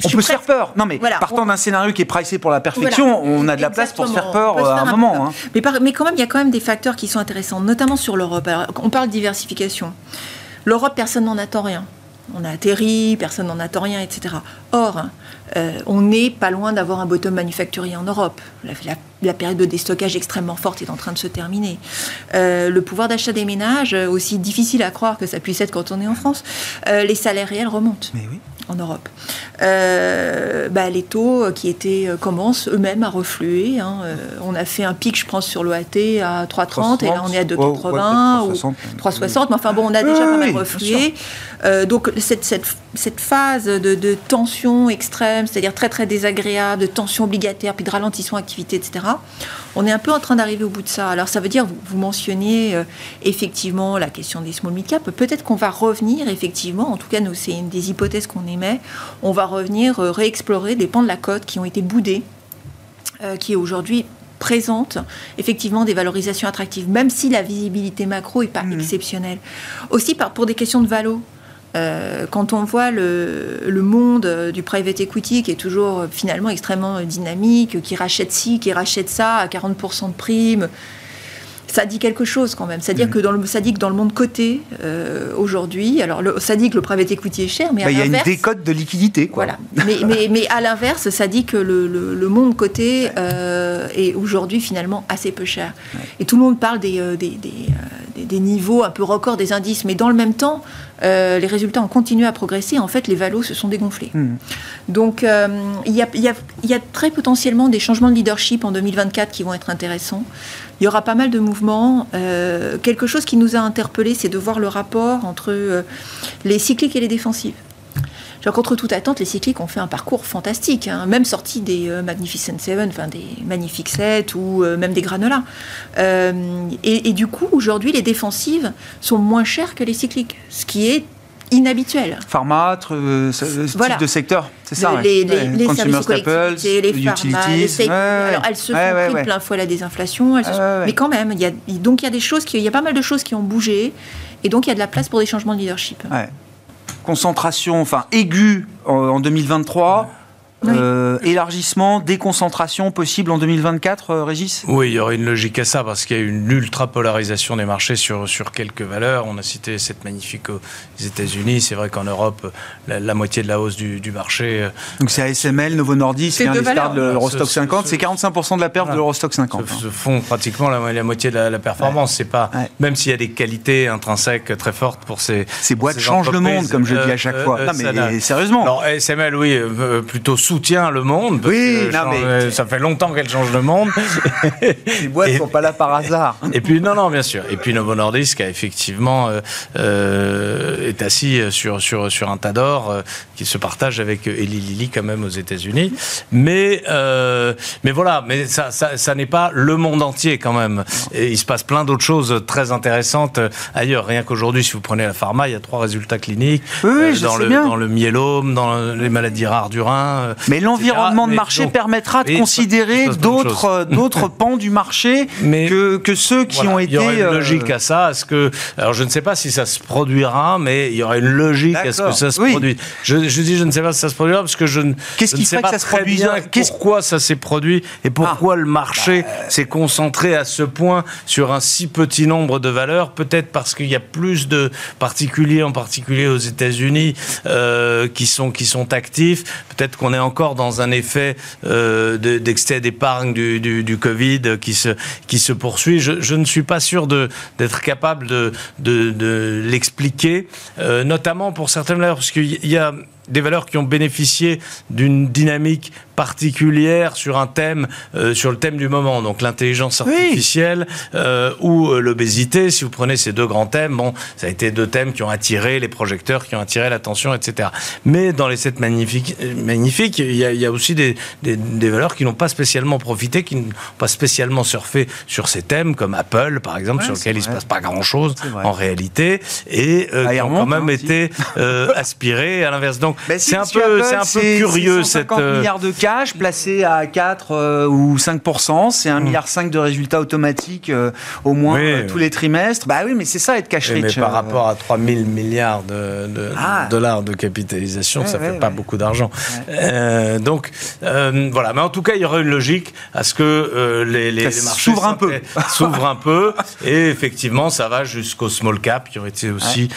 on peut se faire peur. Non, mais partant d'un scénario qui est pricé pour la perfection, on a de la place pour se faire peur à un, moment. Hein. Mais, mais, quand même, il y a quand même des facteurs qui sont intéressants, notamment sur l'Europe. On parle de diversification. L'Europe, personne n'en attend rien. On a atterri, personne n'en attend rien, etc. Or, euh, on n'est pas loin d'avoir un bottom manufacturier en Europe. La, période de déstockage extrêmement forte est en train de se terminer. Euh, le pouvoir d'achat des ménages, aussi difficile à croire que ça puisse être quand on est en France, euh, les salaires réels remontent. En Europe. Bah, les taux qui étaient commencent eux-mêmes à refluer. Hein. on a fait un pic, je pense, sur l'OAT à 3,30 et là on est à 2,80 ou 3,60. Mais enfin bon, on a déjà pas mal reflué. donc cette, cette, phase de tension extrême c'est-à-dire très très désagréable, de tension obligataire, puis de ralentissement activité, etc. On est un peu en train d'arriver au bout de ça. Alors ça veut dire, vous, vous mentionniez euh, effectivement la question des small mid cap. Peut-être qu'on va revenir effectivement, en tout cas nous c'est une des hypothèses qu'on émet, on va revenir euh, réexplorer des pans de la côte qui ont été boudés, euh, qui aujourd'hui présentent effectivement des valorisations attractives, même si la visibilité macro n'est pas mmh. exceptionnelle. Aussi par, pour des questions de valo. Euh, quand on voit le, monde du private equity qui est toujours euh, finalement extrêmement dynamique, qui rachète ci, qui rachète ça à 40% de primes, ça dit quelque chose quand même. C'est-à-dire mm. que dans le, ça dit que dans le monde coté euh, aujourd'hui, alors ça dit que le private equity est cher, mais bah, il y a une décote de liquidité. Quoi. Voilà. mais, mais, mais, à l'inverse, ça dit que le, le, monde coté est aujourd'hui finalement assez peu cher. Et tout le monde parle des, des, des, des, niveaux un peu records des indices, mais dans le même temps, euh, les résultats ont continué à progresser. En fait, les valos se sont dégonflés. Hmm. Donc, euh, il y, a, très potentiellement des changements de leadership en 2024 qui vont être intéressants. Il y aura pas mal de mouvements. Euh, quelque chose qui nous a interpellés, c'est de voir le rapport entre les cycliques et les défensives. contre toute attente, les cycliques ont fait un parcours fantastique, hein. même sorti des Magnificent Seven, enfin des Magnifiques 7 ou même des Granola. et, et, du coup, aujourd'hui, les défensives sont moins chères que les cycliques, ce qui est inhabituel. Pharma, euh, type de secteur, c'est ça Les, les, les services staples, les pharma, les Alors, elles se font pris plein fois la désinflation, mais quand même, il y a, donc il y a des choses, qui, il y a pas mal de choses qui ont bougé, et donc il y a de la place pour des changements de leadership. Concentration, enfin aiguë en, 2023. Euh, élargissement, déconcentration possible en 2024, euh, Régis? Oui, il y aurait une logique à ça parce qu'il y a une ultra polarisation des marchés sur, sur quelques valeurs. On a cité cette magnifique aux États-Unis. C'est vrai qu'en Europe, la, moitié de la hausse du, marché. Donc c'est ASML, Novo Nordisk, c'est un des stars de l'Eurostock 50. C'est 45% de la perte de l'Eurostock 50. Se, font pratiquement la, moitié de la, performance. C'est pas, Même s'il y a des qualités intrinsèques très fortes pour ces. Ces boîtes changent le monde, comme je dis à chaque fois. non, mais sérieusement. Alors ASML, oui, plutôt sous soutient le monde. Oui, mais... ça fait longtemps qu'elle change le monde. [laughs] Les boîtes ne sont pas là par hasard. [laughs] Et puis, non, non, bien sûr. Et puis, Novo Nordisk a effectivement euh, euh, est assis sur, sur, sur un tas d'or euh, qui se partage avec Eli Lilly quand même aux États-Unis. Mais, mais voilà, mais ça, ça, ça n'est pas le monde entier quand même. Et il se passe plein d'autres choses très intéressantes ailleurs. Rien qu'aujourd'hui, si vous prenez la pharma, il y a trois résultats cliniques oui, dans, le, dans le myélome, dans les maladies rares du rein. Mais l'environnement de marché permettra de considérer d'autres euh, d'autres [laughs] pans du marché que, que ceux qui ont été. Il y aurait une euh, logique à ça. À ce que, alors je ne sais pas si ça se produira, mais il y aurait une logique à ce que ça se produise. Je, je, dis je ne sais pas si ça se produira parce que je, ne, Qu'est-ce qui sais pas que ça se bien pourquoi ça s'est produit et pourquoi ah. le marché bah, s'est concentré à ce point sur un si petit nombre de valeurs. Peut-être parce qu'il y a plus de particuliers, en particulier aux États-Unis, euh, qui sont qui sont actifs. Peut-être qu'on est encore dans un effet euh, d'excès d'épargne du, Covid qui se, poursuit. Je, ne suis pas sûr d'être capable de, de, l'expliquer, euh, notamment pour certaines valeurs, parce qu'il y a des valeurs qui ont bénéficié d'une dynamique particulière sur un thème, euh, sur le thème du moment, donc l'intelligence artificielle euh, ou euh, l'obésité. Si vous prenez ces deux grands thèmes, bon, ça a été deux thèmes qui ont attiré les projecteurs, qui ont attiré l'attention, etc. Mais dans les sept magnifiques, magnifiques il, y a, il y a aussi des, des, des, valeurs qui n'ont pas spécialement profité, qui n'ont pas spécialement surfé sur ces thèmes, comme Apple, par exemple, sur lequel il ne se passe pas grand-chose en réalité, et qui ont quand même hein, été aspirés à l'inverse. Donc, [laughs] c'est un peu, c'est un peu curieux cette milliards de cash placé à 4 euh, ou 5%, c'est 1,5 hmm. milliard de résultats automatiques euh, au moins euh, tous les trimestres. Bah oui, mais c'est ça être cash rich. Mais par rapport à 3 000 milliards de, ah. dollars de capitalisation, ça fait pas beaucoup d'argent. donc voilà, mais en tout cas, il y aurait une logique à ce que les, les, marchés s'ouvrent un peu, [laughs] s'ouvrent un peu, et effectivement, ça va jusqu'au small cap qui ont été aussi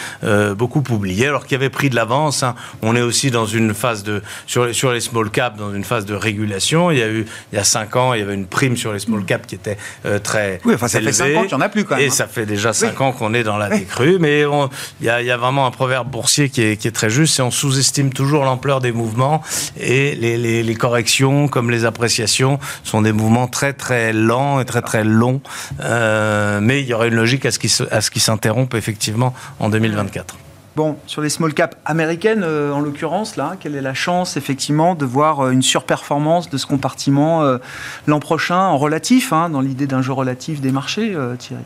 beaucoup oubliés, alors qu'il y avait pris de l'avance. Hein. On est aussi dans une phase de sur, sur les small cap dans une phase de régulation. Il y a eu, il y a 5 ans, il y avait une prime sur les small cap qui était euh, très. Oui, enfin, ça fait 5 ans qu'il n'y en a plus quand même. Et hein. ça fait déjà 5 ans qu'on est dans la décrue. Mais il y, a, y, a, vraiment un proverbe boursier qui est, qui est très juste c'est on sous-estime toujours l'ampleur des mouvements et les, les, les, corrections, comme les appréciations, sont des mouvements très très lents et très très longs. Euh, mais il y aurait une logique à ce qui s'interrompe effectivement en 2024. Bon, sur les small caps américaines, euh, en l'occurrence, là, quelle est la chance, effectivement, de voir euh, une surperformance de ce compartiment euh, l'an prochain en relatif, hein, dans l'idée d'un jeu relatif des marchés, Thierry?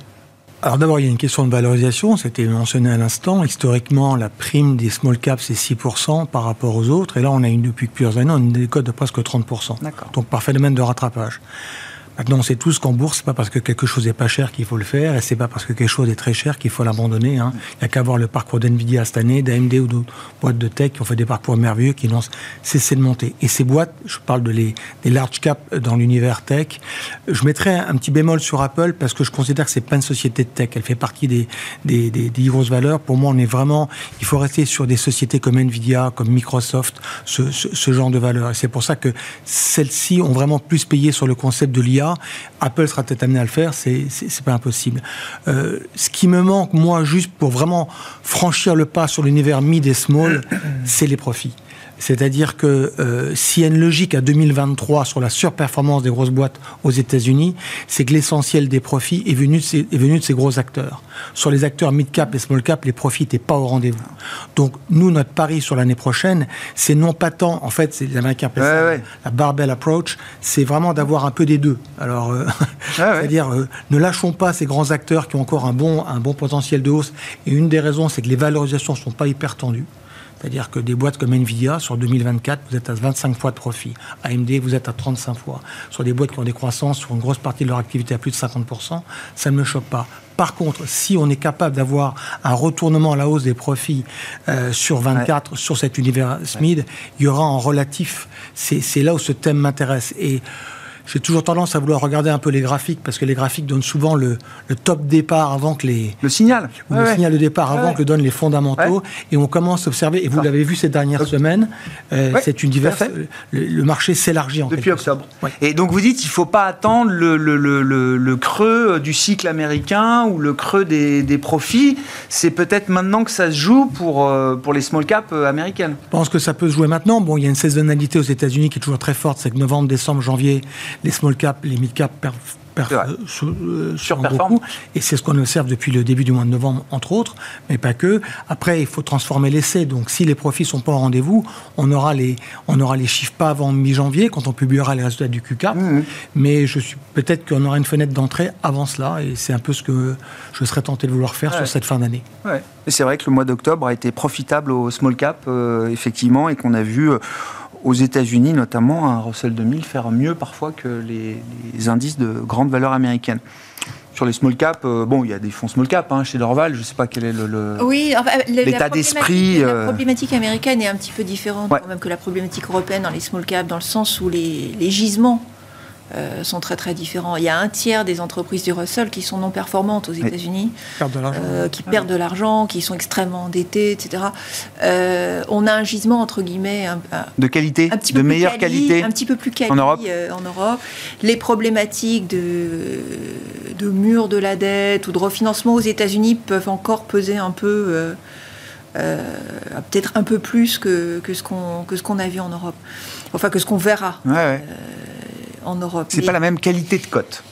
Alors d'abord, il y a une question de valorisation, c'était mentionné à l'instant. Historiquement, la prime des small caps, c'est 6% par rapport aux autres. Et là, on a une, depuis plusieurs années, on a une décote de presque 30%. Donc par phénomène de rattrapage. Maintenant, on sait tous qu'en bourse, c'est pas parce que quelque chose est pas cher qu'il faut le faire, et c'est pas parce que quelque chose est très cher qu'il faut l'abandonner. Hein. Il n'y a qu'à voir le parcours d'NVIDIA cette année, d'AMD ou d'autres boîtes de tech qui ont fait des parcours merveilleux, qui n'ont cessé de monter. Et ces boîtes, je parle de les, des large caps dans l'univers tech, je mettrais un petit bémol sur Apple parce que je considère que c'est pas une société de tech. Elle fait partie des, des, des, des grosses valeurs. Pour moi, on est vraiment, il faut rester sur des sociétés comme Nvidia, comme Microsoft, ce, ce, ce genre de valeurs. Et c'est pour ça que celles-ci ont vraiment plus payé sur le concept de l'IA Apple sera peut-être amené à le faire, c'est pas impossible. Euh, ce qui me manque, moi, juste pour vraiment franchir le pas sur l'univers mid et small, [clears throat] c'est les profits. C'est-à-dire que euh, s'il y a une logique à 2023 sur la surperformance des grosses boîtes aux États-Unis, c'est que l'essentiel des profits est venu, de ces, est venu de ces gros acteurs. Sur les acteurs mid-cap et small-cap, les profits n'étaient pas au rendez-vous. Donc, nous, notre pari sur l'année prochaine, c'est non pas tant, en fait, c'est les Américains la barbell approach, c'est vraiment d'avoir un peu des deux. Alors, euh, [laughs] c'est-à-dire, euh, ne lâchons pas ces grands acteurs qui ont encore un bon, un bon potentiel de hausse. Et une des raisons, c'est que les valorisations ne sont pas hyper tendues. C'est-à-dire que des boîtes comme Nvidia, sur 2024, vous êtes à 25 fois de profit. AMD, vous êtes à 35 fois. Sur des boîtes qui ont des croissances sur une grosse partie de leur activité à plus de 50%, ça ne me choque pas. Par contre, si on est capable d'avoir un retournement à la hausse des profits euh, sur 24, sur cet univers SMID, il y aura en relatif. C'est là où ce thème m'intéresse. Et j'ai toujours tendance à vouloir regarder un peu les graphiques parce que les graphiques donnent souvent le, top départ avant que les le signal. le signal de départ avant que donnent les fondamentaux. Et on commence à observer et vous l'avez vu ces dernières semaines euh, c'est une diverse le, marché s'élargit en depuis octobre. et donc vous dites il faut pas attendre le, le, creux du cycle américain ou le creux des, des profits. C'est peut-être maintenant que ça se joue pour euh, pour les small caps euh, américaines. Je pense que ça peut se jouer maintenant. Bon il y a une saisonnalité aux États-Unis qui est toujours très forte c'est que novembre décembre janvier les small caps, les mid caps euh, beaucoup. Et c'est ce qu'on observe depuis le début du mois de novembre, entre autres, mais pas que. Après, il faut transformer l'essai. Donc, si les profits sont pas au rendez-vous, on aura les, on aura les chiffres pas avant mi-janvier, quand on publiera les résultats du Q4. Mmh, mmh. Mais je suis peut-être qu'on aura une fenêtre d'entrée avant cela, et c'est un peu ce que je serais tenté de vouloir faire sur cette fin d'année. Ouais. Et c'est vrai que le mois d'octobre a été profitable au small cap, euh, effectivement, et qu'on a vu. Euh, aux États-Unis notamment, un Russell 2000 faire mieux parfois que les, indices de grande valeur américaine. Sur les small cap, euh, bon, il y a des fonds small cap hein, chez Dorval, je ne sais pas quel est le, oui, l'état d'esprit. La euh, problématique américaine est un petit peu différente quand même que la problématique européenne dans les small cap, dans le sens où les, les gisements euh, sont très très différents. Il y a un tiers des entreprises du Russell qui sont non performantes aux États-Unis, euh, qui perdent de l'argent, qui sont extrêmement endettées, etc. Euh, on a un gisement entre guillemets de qualité, un petit de meilleure qualité, un petit peu plus quali en Europe. en Europe. Les problématiques de de mur de la dette ou de refinancement aux États-Unis peuvent encore peser un peu. peut-être un peu plus que, que ce qu'on a vu en Europe, enfin que ce qu'on verra. Ouais, en Europe. C'est pas la même qualité de cote.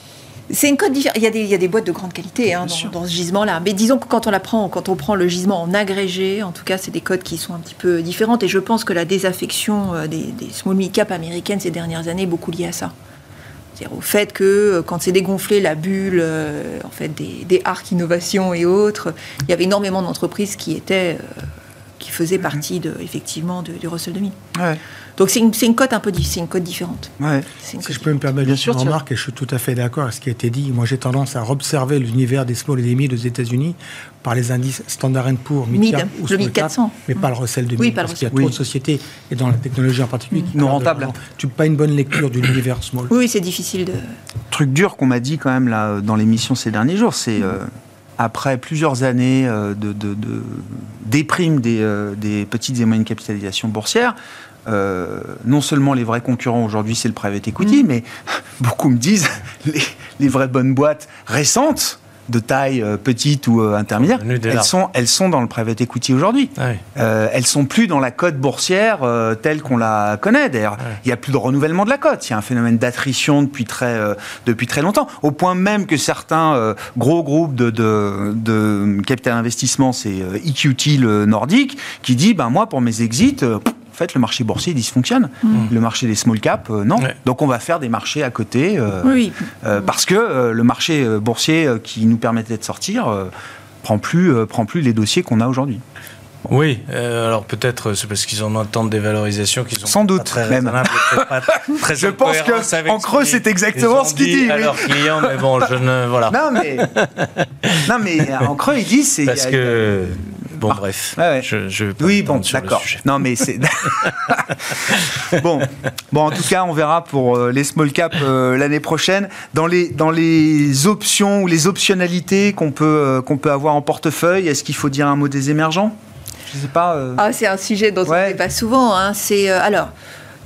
C'est une cote différente. Il y, a des, il y, a des, boîtes de grande qualité hein, dans, ce gisement-là. Mais disons que quand on, la prend, quand on prend le gisement en agrégé, en tout cas, c'est des cotes qui sont un petit peu différentes. Et je pense que la désaffection euh, des, small mid cap américaines ces dernières années est beaucoup liée à ça. C'est-à-dire au fait que euh, quand c'est dégonflé la bulle euh, en fait, des, des arcs innovation et autres, il y avait énormément d'entreprises qui étaient. qui faisaient mhm. partie de, effectivement du Russell 2000. Ouais. Donc c'est une, une, cote un peu c'est une cote différente. Ouais. si je peux me permettre Bien sûr, une remarque, et je suis tout à fait d'accord avec ce qui a été dit. Moi, j'ai tendance à observer l'univers des small et des mid aux États-Unis par les indices Standard Poor's, mid, mid ou le mid 400, mais pas le Russell 2000, oui, parce qu'il y a trop de sociétés et dans la technologie en particulier qui non rentables. Tu pas une bonne lecture de l'univers small. Oui, c'est difficile de. Truc dur qu'on m'a dit quand même là dans l'émission ces derniers jours, c'est euh, après plusieurs années euh, de, de, de, déprime des, euh, des petites et moyennes capitalisations boursières, euh, non seulement les vrais concurrents aujourd'hui, c'est le private equity, mm. mais [laughs] beaucoup me disent les, vraies bonnes boîtes récentes de taille euh, petite ou euh, intermédiaire, elles sont, elles sont dans le private equity aujourd'hui. Ah elles sont plus dans la cote boursière telle qu'on la connaît. D'ailleurs, il n'y a plus de renouvellement de la cote. Il y a un phénomène d'attrition depuis très, depuis très longtemps, au point même que certains gros groupes de, de, de capital investissement, c'est EQT le nordique, qui dit, ben moi pour mes exits fait, le marché boursier dysfonctionne. Mm. Le marché des small caps, euh, non. Donc on va faire des marchés à côté. Euh, oui. Euh, parce que le marché boursier qui nous permettait de sortir prend plus, prend plus les dossiers qu'on a aujourd'hui. Oui, alors peut-être c'est parce qu'ils ont un temps de dévalorisation qu'ils ont sans doute même. [laughs] je pense que en creux c'est exactement ce qu'ils disent. À leurs clients, mais bon, je ne voilà. Non mais non mais en creux ils disent c'est parce que Bon, bref. Je, oui, bon, d'accord. Non, mais c'est. [laughs] bon. bon, en tout cas, on verra pour euh, les small caps euh, l'année prochaine. Dans les, dans les options ou les optionnalités qu'on peut, euh, qu'on peut avoir en portefeuille, est-ce qu'il faut dire un mot des émergents? Je sais pas. Ah, c'est un sujet dont on ne pas souvent. Hein. C'est. alors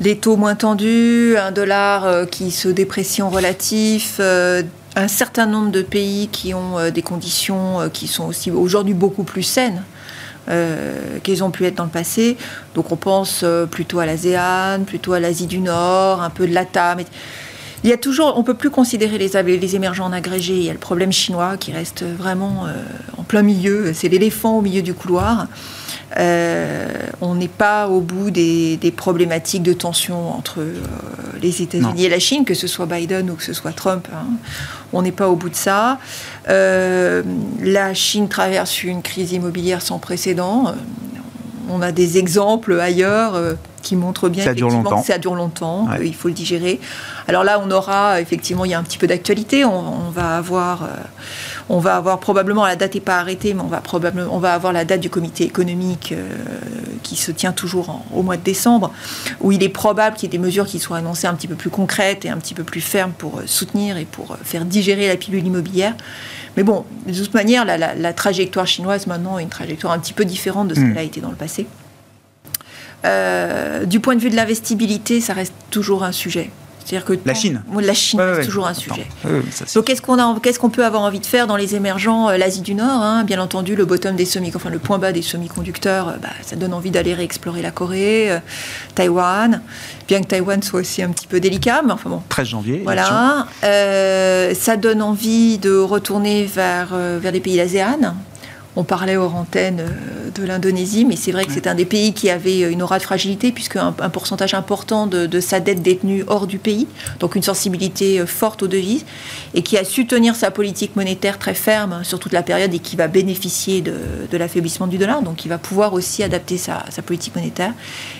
les taux moins tendus, un dollar qui se déprécie en relatif, un certain nombre de pays qui ont des conditions qui sont aussi aujourd'hui beaucoup plus saines euh, qu'ils ont pu être dans le passé. Donc on pense euh, plutôt à l'ASEAN, plutôt à l'Asie du Nord, un peu de l'ATAM. Il y a toujours, on peut plus considérer les, les émergents en agrégé. Il y a le problème chinois qui reste vraiment euh, en plein milieu. C'est l'éléphant au milieu du couloir. Euh, on n'est pas au bout des, problématiques de tension entre euh, les États-Unis et la Chine, que ce soit Biden ou que ce soit Trump. Hein. On n'est pas au bout de ça. la Chine traverse une crise immobilière sans précédent. On a des exemples ailleurs qui montre bien ça dure longtemps. que ça dure longtemps, il faut le digérer. Alors là, on aura effectivement, il y a un petit peu d'actualité. On, va avoir, euh, on va avoir probablement la date n'est pas arrêtée, mais on va probablement, on va avoir la date du comité économique euh, qui se tient toujours au mois de décembre, où il est probable qu'il y ait des mesures qui soient annoncées un petit peu plus concrètes et un petit peu plus fermes pour euh, soutenir et pour faire digérer la pilule immobilière. Mais bon, de toute manière, la, trajectoire chinoise maintenant est une trajectoire un petit peu différente de ce hmm. qu'elle a été dans le passé. Euh, du point de vue de l'investibilité, ça reste toujours un sujet. C'est-à-dire que la Chine, la Chine c'est toujours un sujet. Donc qu'est-ce qu'on a, qu'est-ce qu'on peut avoir envie de faire dans les émergents, euh, l'Asie du Nord, hein, bien entendu, le bottom des semi, enfin le point bas des semi-conducteurs, euh, bah, ça donne envie d'aller réexplorer la Corée, euh, Taïwan, bien que Taïwan soit aussi un petit peu délicat, mais enfin bon. 13 janvier. Voilà, ça donne envie de retourner vers vers les pays d'ASEAN, on parlait aux antennes euh, de l'Indonésie, mais c'est vrai que c'est un des pays qui avait une aura de fragilité, puisque un, pourcentage important de, sa dette détenue hors du pays, donc une sensibilité euh, forte aux devises, et qui a su tenir sa politique monétaire très ferme sur toute la période et qui va bénéficier de, l'affaiblissement du dollar, donc qui va pouvoir aussi adapter sa, politique monétaire.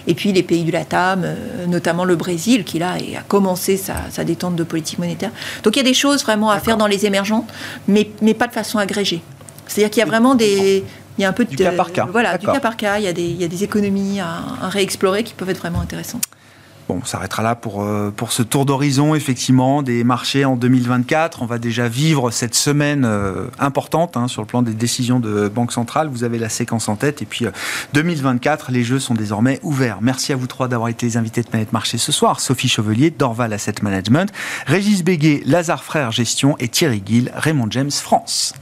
Et puis les pays du LATAM, euh, notamment le Brésil, qui là a commencé sa, détente de politique monétaire. Donc il y a des choses vraiment à faire dans les émergents, mais, mais pas de façon agrégée. C'est-à-dire qu'il y a vraiment des. Il y a un peu du cas par cas. Voilà, du cas par cas. Il y a des, il y a des économies à, réexplorer qui peuvent être vraiment intéressantes. Bon, on s'arrêtera là pour, euh, pour ce tour d'horizon, effectivement, des marchés en 2024. On va déjà vivre cette semaine euh, importante hein, sur le plan des décisions de Banque Centrale. Vous avez la séquence en tête. Et puis, 2024, euh, les jeux sont désormais ouverts. Merci à vous trois d'avoir été les invités de Planète Marché ce soir. Sophie Chevelier, Dorval Asset Management, Régis Béguet, Lazare Frères Gestion et Thierry Gill, Raymond James France.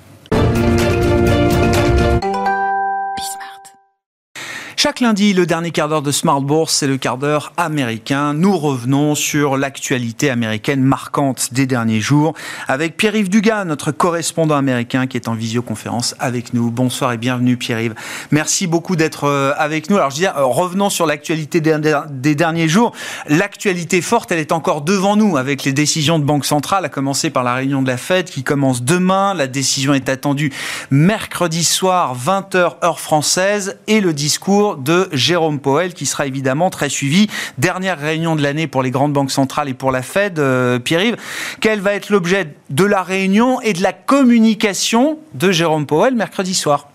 Chaque lundi, le dernier quart d'heure de Smart Bourse, c'est le quart d'heure américain. Nous revenons sur l'actualité américaine marquante des derniers jours avec Pierre-Yves Dugas, notre correspondant américain qui est en visioconférence avec nous. Bonsoir et bienvenue Pierre-Yves. Merci beaucoup d'être euh, avec nous. Alors je dis, euh, revenons sur l'actualité des derniers jours. L'actualité forte, elle est encore devant nous avec les décisions de Banque centrale, à commencer par la réunion de la Fed qui commence demain. La décision est attendue mercredi soir, 20h heure française et le discours de Jérôme Powell, qui sera évidemment très suivi. Dernière réunion de l'année pour les grandes banques centrales et pour la Fed, euh, Pierre-Yves. Quel va être l'objet de la réunion et de la communication de Jérôme Powell mercredi soir?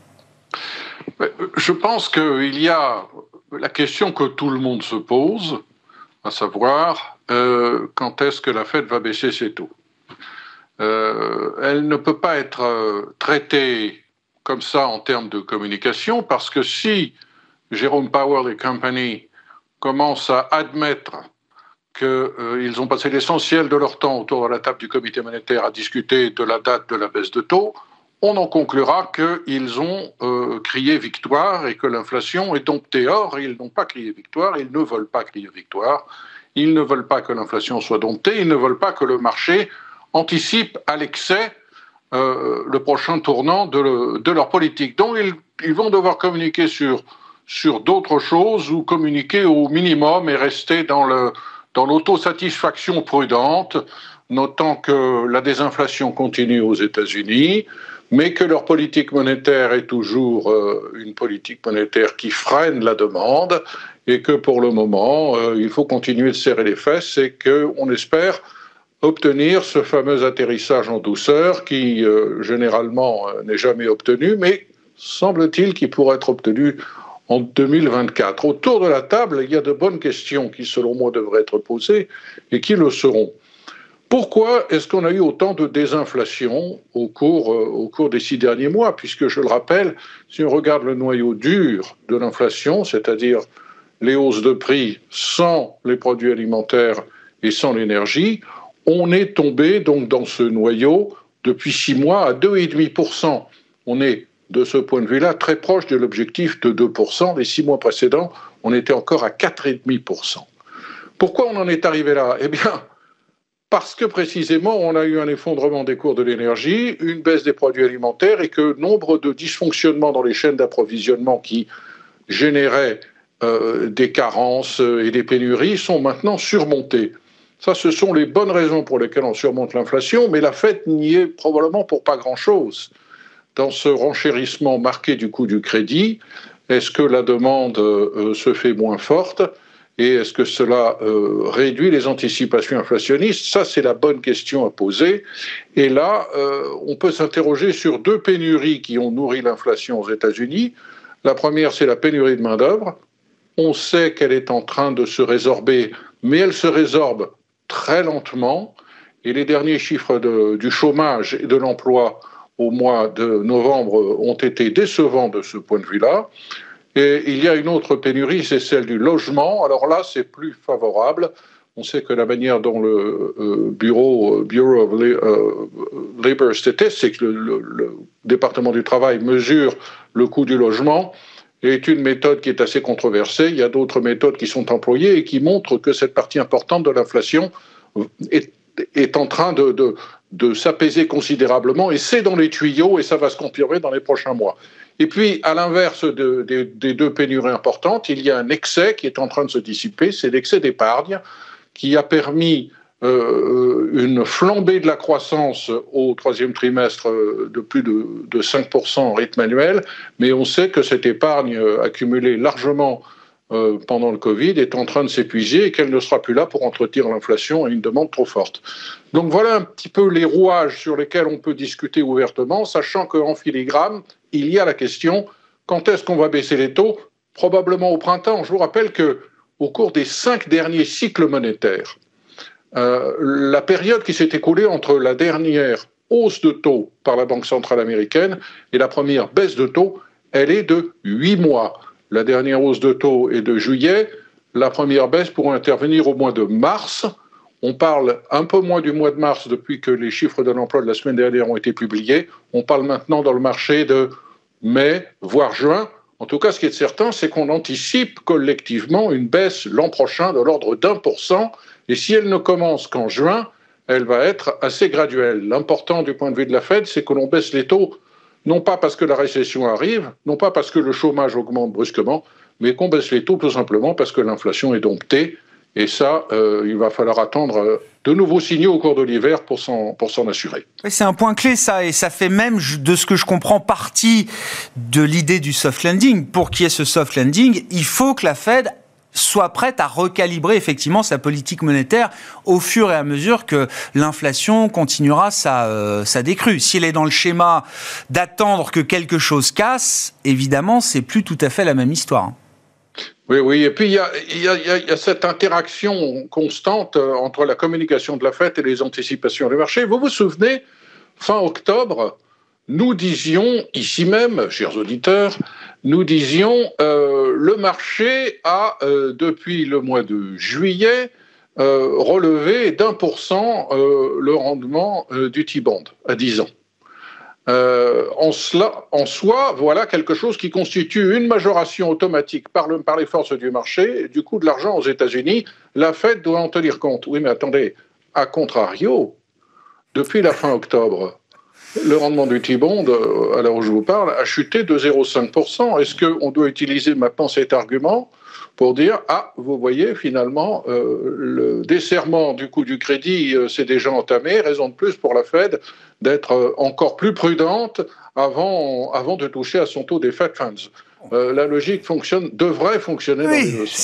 Je pense qu'il y a la question que tout le monde se pose, à savoir euh, quand est-ce que la Fed va baisser ses taux? Euh, elle ne peut pas être traitée comme ça en termes de communication, parce que si Jérôme Powell et compagnie commencent à admettre qu'ils euh, ont passé l'essentiel de leur temps autour de la table du comité monétaire à discuter de la date de la baisse de taux, on en conclura qu'ils ont euh, crié victoire et que l'inflation est domptée. Or, ils n'ont pas crié victoire, ils ne veulent pas crier victoire, ils ne veulent pas que l'inflation soit domptée, ils ne veulent pas que le marché anticipe à l'excès euh, le prochain tournant de, leur politique. Donc, ils vont devoir communiquer sur sur d'autres choses ou communiquer au minimum et rester dans le dans l'autosatisfaction prudente, notant que la désinflation continue aux États-Unis, mais que leur politique monétaire est toujours euh, une politique monétaire qui freine la demande et que pour le moment, euh, il faut continuer de serrer les fesses et qu'on espère obtenir ce fameux atterrissage en douceur qui euh, généralement n'est jamais obtenu, mais semble-t-il qu'il pourrait être obtenu en 2024. Autour de la table, il y a de bonnes questions qui, selon moi, devraient être posées et qui le seront. Pourquoi est-ce qu'on a eu autant de désinflation au cours, euh, des six derniers mois? Puisque, je le rappelle, si on regarde le noyau dur de l'inflation, c'est-à-dire les hausses de prix sans les produits alimentaires et sans l'énergie, on est tombé donc dans ce noyau depuis six mois à 2,5%. On est de ce point de vue-là, très proche de l'objectif de 2%. Les six mois précédents, on était encore à 4,5%. Pourquoi on en est arrivé là? Eh bien, parce que précisément, on a eu un effondrement des cours de l'énergie, une baisse des produits alimentaires et que nombre de dysfonctionnements dans les chaînes d'approvisionnement qui généraient euh, des carences et des pénuries sont maintenant surmontés. Ça, ce sont les bonnes raisons pour lesquelles on surmonte l'inflation, mais la fête n'y est probablement pour pas grand-chose dans ce renchérissement marqué du coût du crédit, est-ce que la demande euh, se fait moins forte et est-ce que cela euh, réduit les anticipations inflationnistes? Ça, c'est la bonne question à poser. Et là, euh, on peut s'interroger sur deux pénuries qui ont nourri l'inflation aux États-Unis. La première, c'est la pénurie de main-d'œuvre. On sait qu'elle est en train de se résorber, mais elle se résorbe très lentement. Et les derniers chiffres du chômage et de l'emploi au mois de novembre ont été décevants de ce point de vue-là. Et il y a une autre pénurie, c'est celle du logement. Alors là, c'est plus favorable. On sait que la manière dont le euh, bureau, Bureau of euh, Labor Statistics, c'est que le, département du travail mesure le coût du logement, est une méthode qui est assez controversée. Il y a d'autres méthodes qui sont employées et qui montrent que cette partie importante de l'inflation est, en train de, de s'apaiser considérablement et c'est dans les tuyaux et ça va se confirmer dans les prochains mois. Et puis, à l'inverse des deux pénuries importantes, il y a un excès qui est en train de se dissiper, c'est l'excès d'épargne qui a permis euh, une flambée de la croissance au troisième trimestre de plus de, de 5% en rythme annuel, mais on sait que cette épargne euh, accumulée largement euh, pendant le Covid est en train de s'épuiser et qu'elle ne sera plus là pour entretenir l'inflation et une demande trop forte. Donc voilà un petit peu les rouages sur lesquels on peut discuter ouvertement, sachant qu'en filigrane, il y a la question quand est-ce qu'on va baisser les taux? Probablement au printemps. Je vous rappelle que au cours des cinq derniers cycles monétaires, euh, la période qui s'est écoulée entre la dernière hausse de taux par la Banque centrale américaine et la première baisse de taux, elle est de huit mois. La dernière hausse de taux est de juillet. La première baisse pourrait intervenir au mois de mars. On parle un peu moins du mois de mars depuis que les chiffres de l'emploi de la semaine dernière ont été publiés. On parle maintenant dans le marché de mai, voire juin. En tout cas, ce qui est certain, c'est qu'on anticipe collectivement une baisse l'an prochain de l'ordre d'un pour cent. Et si elle ne commence qu'en juin, elle va être assez graduelle. L'important du point de vue de la Fed, c'est que l'on baisse les taux non pas parce que la récession arrive, non pas parce que le chômage augmente brusquement, mais qu'on baisse les taux tout simplement parce que l'inflation est domptée. Et ça, euh, il va falloir attendre euh, de nouveaux signaux au cours de l'hiver pour s'en, pour s'en assurer. C'est un point clé, ça, et ça fait même, de ce que je comprends, partie de l'idée du soft landing. Pour qu'il y ait ce soft landing, il faut que la Fed soit prête à recalibrer effectivement sa politique monétaire au fur et à mesure que l'inflation continuera sa, euh, sa décrue. Si elle est dans le schéma d'attendre que quelque chose casse, évidemment, c'est plus tout à fait la même histoire. Oui, oui, et puis il y a, y, a, cette interaction constante euh, entre la communication de la fête et les anticipations du marché. Vous vous souvenez, fin octobre, nous disions ici même, chers auditeurs, nous disions euh, le marché a, euh, depuis le mois de juillet, euh, relevé d'un pour cent le rendement du T-bond à 10 ans. En, cela, en, soi, voilà quelque chose qui constitue une majoration automatique par, par les forces du marché du coût de l'argent aux États-Unis. La Fed doit en tenir compte. Oui, mais attendez, à contrario, depuis la fin octobre, le rendement du T-bond, à l'heure où je vous parle, a chuté de 0,5%. Est-ce qu'on doit utiliser maintenant cet argument pour dire ah vous voyez finalement euh, le desserrement du coût du crédit euh, s'est déjà entamé raison de plus pour la Fed d'être euh, encore plus prudente avant avant de toucher à son taux des Fed funds euh, la logique fonctionne devrait fonctionner oui, dans sens.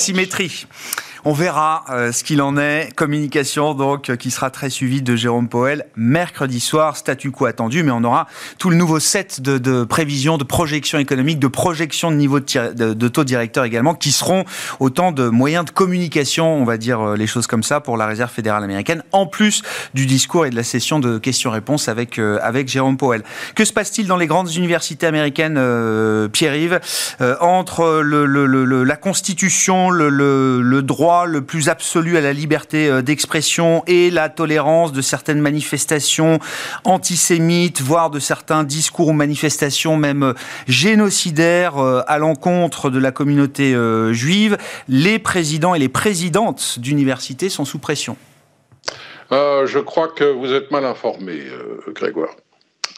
On verra euh, ce qu'il en est. Communication donc euh, qui sera très suivie de Jérôme Poel mercredi soir. Statu quo attendu, mais on aura tout le nouveau set de, de prévisions, de projections économiques, de projections de niveau de, de, taux directeur également, qui seront autant de moyens de communication, on va dire euh, les choses comme ça, pour la Réserve fédérale américaine, en plus du discours et de la session de questions-réponses avec euh, avec Jérôme Powell. Que se passe-t-il dans les grandes universités américaines, euh, Pierre-Yves, entre le, le, le, la Constitution, le droit le plus absolu à la liberté euh, d'expression et la tolérance de certaines manifestations antisémites, voire de certains discours ou manifestations même euh, génocidaires euh, à l'encontre de la communauté juive, les présidents et les présidentes d'universités sont sous pression. Je crois que vous êtes mal informé, Grégoire.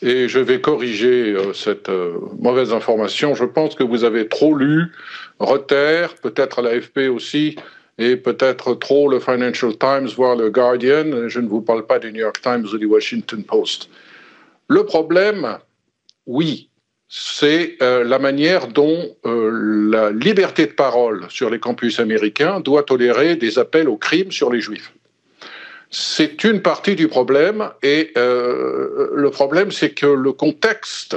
Et je vais corriger cette mauvaise information. Je pense que vous avez trop lu Reuters, peut-être l'AFP aussi, et peut-être trop le Financial Times, voire le Guardian. Je ne vous parle pas du New York Times ou du Washington Post. Le problème, oui, c'est la manière dont la liberté de parole sur les campus américains doit tolérer des appels au crime sur les juifs. C'est une partie du problème et le problème c'est que le contexte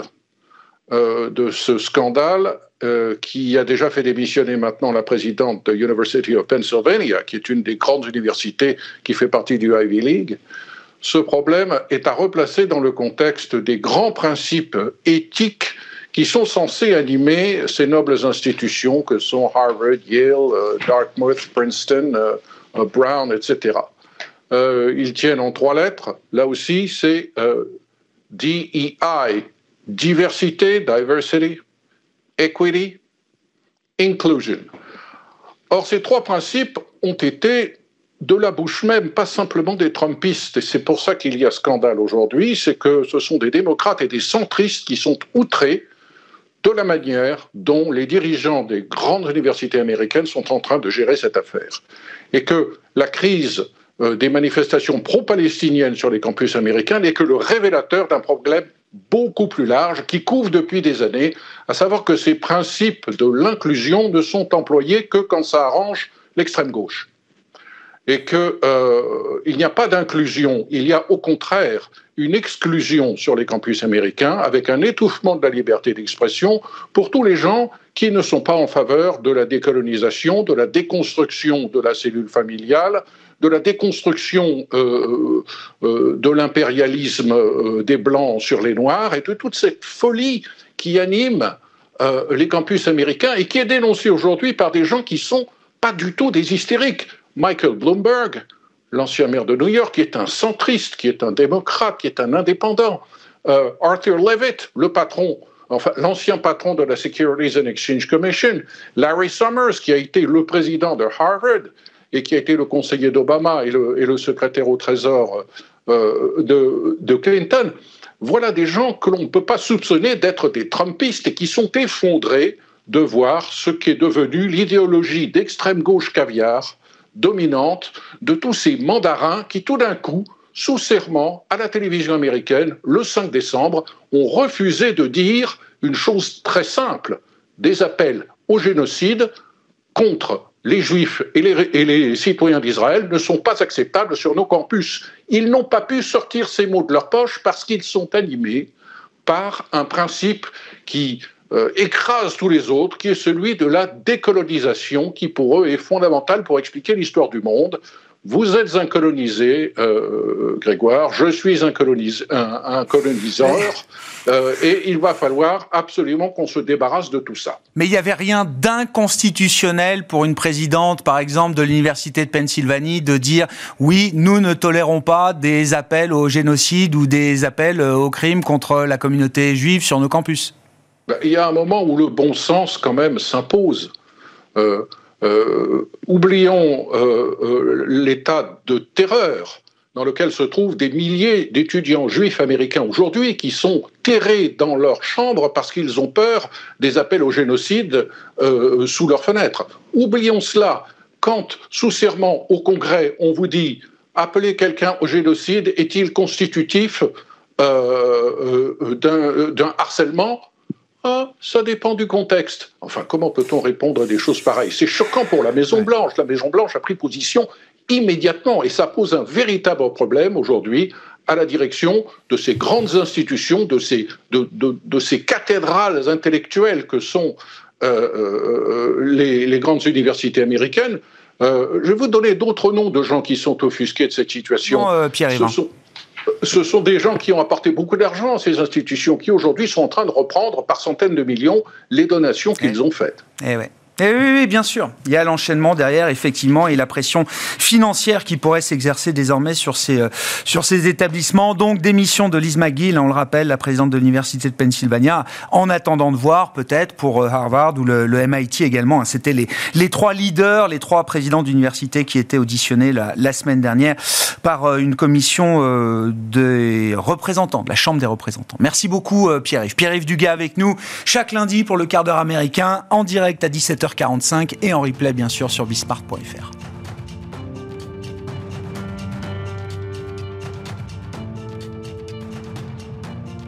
de ce scandale euh, qui a déjà fait démissionner maintenant la présidente de University of Pennsylvania, qui est une des grandes universités qui fait partie du Ivy League, ce problème est à replacer dans le contexte des grands principes éthiques qui sont censés animer ces nobles institutions que sont Harvard, Yale, euh, Dartmouth, Princeton, euh, Brown, etc. ils tiennent en trois lettres. Là aussi, c'est DEI, diversité, diversity, equity, inclusion. Or, ces trois principes ont été de la bouche même, pas simplement des Trumpistes. Et c'est pour ça qu'il y a scandale aujourd'hui, c'est que ce sont des démocrates et des centristes qui sont outrés de la manière dont les dirigeants des grandes universités américaines sont en train de gérer cette affaire. Et que la crise euh, des manifestations pro-palestiniennes sur les campus américains n'est que le révélateur d'un problème beaucoup plus large qui couvre depuis des années, à savoir que ces principes de l'inclusion ne sont employés que quand ça arrange l'extrême gauche. Et qu'il euh, n'y a pas d'inclusion, il y a au contraire une exclusion sur les campus américains avec un étouffement de la liberté d'expression pour tous les gens qui ne sont pas en faveur de la décolonisation, de la déconstruction de la cellule familiale, de la déconstruction euh, euh, de l'impérialisme euh, des Blancs sur les Noirs et de toute cette folie qui anime les campus américains et qui est dénoncée aujourd'hui par des gens qui sont pas du tout des hystériques. Michael Bloomberg, l'ancien maire de New York, qui est un centriste, qui est un démocrate, qui est un indépendant. Arthur Levitt, le patron l'ancien patron de la Securities and Exchange Commission, Larry Summers, qui a été le président de Harvard, et qui a été le conseiller d'Obama et le, secrétaire au Trésor euh, de, Clinton, voilà des gens que l'on ne peut pas soupçonner d'être des Trumpistes et qui sont effondrés de voir ce qui est devenu l'idéologie d'extrême gauche caviar dominante de tous ces mandarins qui tout d'un coup, sous serment à la télévision américaine, le 5 décembre, ont refusé de dire une chose très simple, des appels au génocide contre les juifs et les, citoyens d'Israël ne sont pas acceptables sur nos campus. Ils n'ont pas pu sortir ces mots de leur poche parce qu'ils sont animés par un principe qui euh, écrase tous les autres, qui est celui de la décolonisation, qui pour eux est fondamental pour expliquer l'histoire du monde. Vous êtes un colonisé, euh, Grégoire, je suis un, un, coloniseur, euh, et il va falloir absolument qu'on se débarrasse de tout ça. Mais il n'y avait rien d'inconstitutionnel pour une présidente, par exemple, de l'Université de Pennsylvanie, de dire oui, nous ne tolérons pas des appels au génocide ou des appels euh, au crime contre la communauté juive sur nos campus. Ben, il y a un moment où le bon sens, quand même, s'impose. Euh, oublions euh, euh, l'état de terreur dans lequel se trouvent des milliers d'étudiants juifs américains aujourd'hui qui sont terrés dans leurs chambres parce qu'ils ont peur des appels au génocide sous leurs fenêtres. Oublions cela. Quand, sous serment au Congrès, on vous dit appeler quelqu'un au génocide est-il constitutif d'un harcèlement? Ah, ça dépend du contexte. Enfin, comment peut-on répondre à des choses pareilles? C'est choquant pour la Maison-Blanche. La Maison-Blanche a pris position immédiatement et ça pose un véritable problème aujourd'hui à la direction de ces grandes institutions, de ces, de, ces cathédrales intellectuelles que sont euh, euh, les, grandes universités américaines. Euh, je vais vous donner d'autres noms de gens qui sont offusqués de cette situation. Pierre ce sont des gens qui ont apporté beaucoup d'argent à ces institutions, qui aujourd'hui sont en train de reprendre par centaines de millions les donations qu'ils ont faites. Eh eh oui, bien sûr. Il y a l'enchaînement derrière, effectivement, et la pression financière qui pourrait s'exercer désormais sur ces, euh, sur ces établissements. Donc, démission de Liz McGill, on le rappelle, la présidente de l'Université de Pennsylvania, en attendant de voir, peut-être, pour euh, Harvard ou le, MIT également. Hein. C'était les, les trois leaders, les trois présidents d'université qui étaient auditionnés la, la semaine dernière par euh, une commission des représentants, de la Chambre des représentants. Merci beaucoup, Pierre-Yves. Pierre-Yves Dugas avec nous, chaque lundi pour le quart d'heure américain, en direct à 17h 45 et en replay bien sûr sur bismart.fr.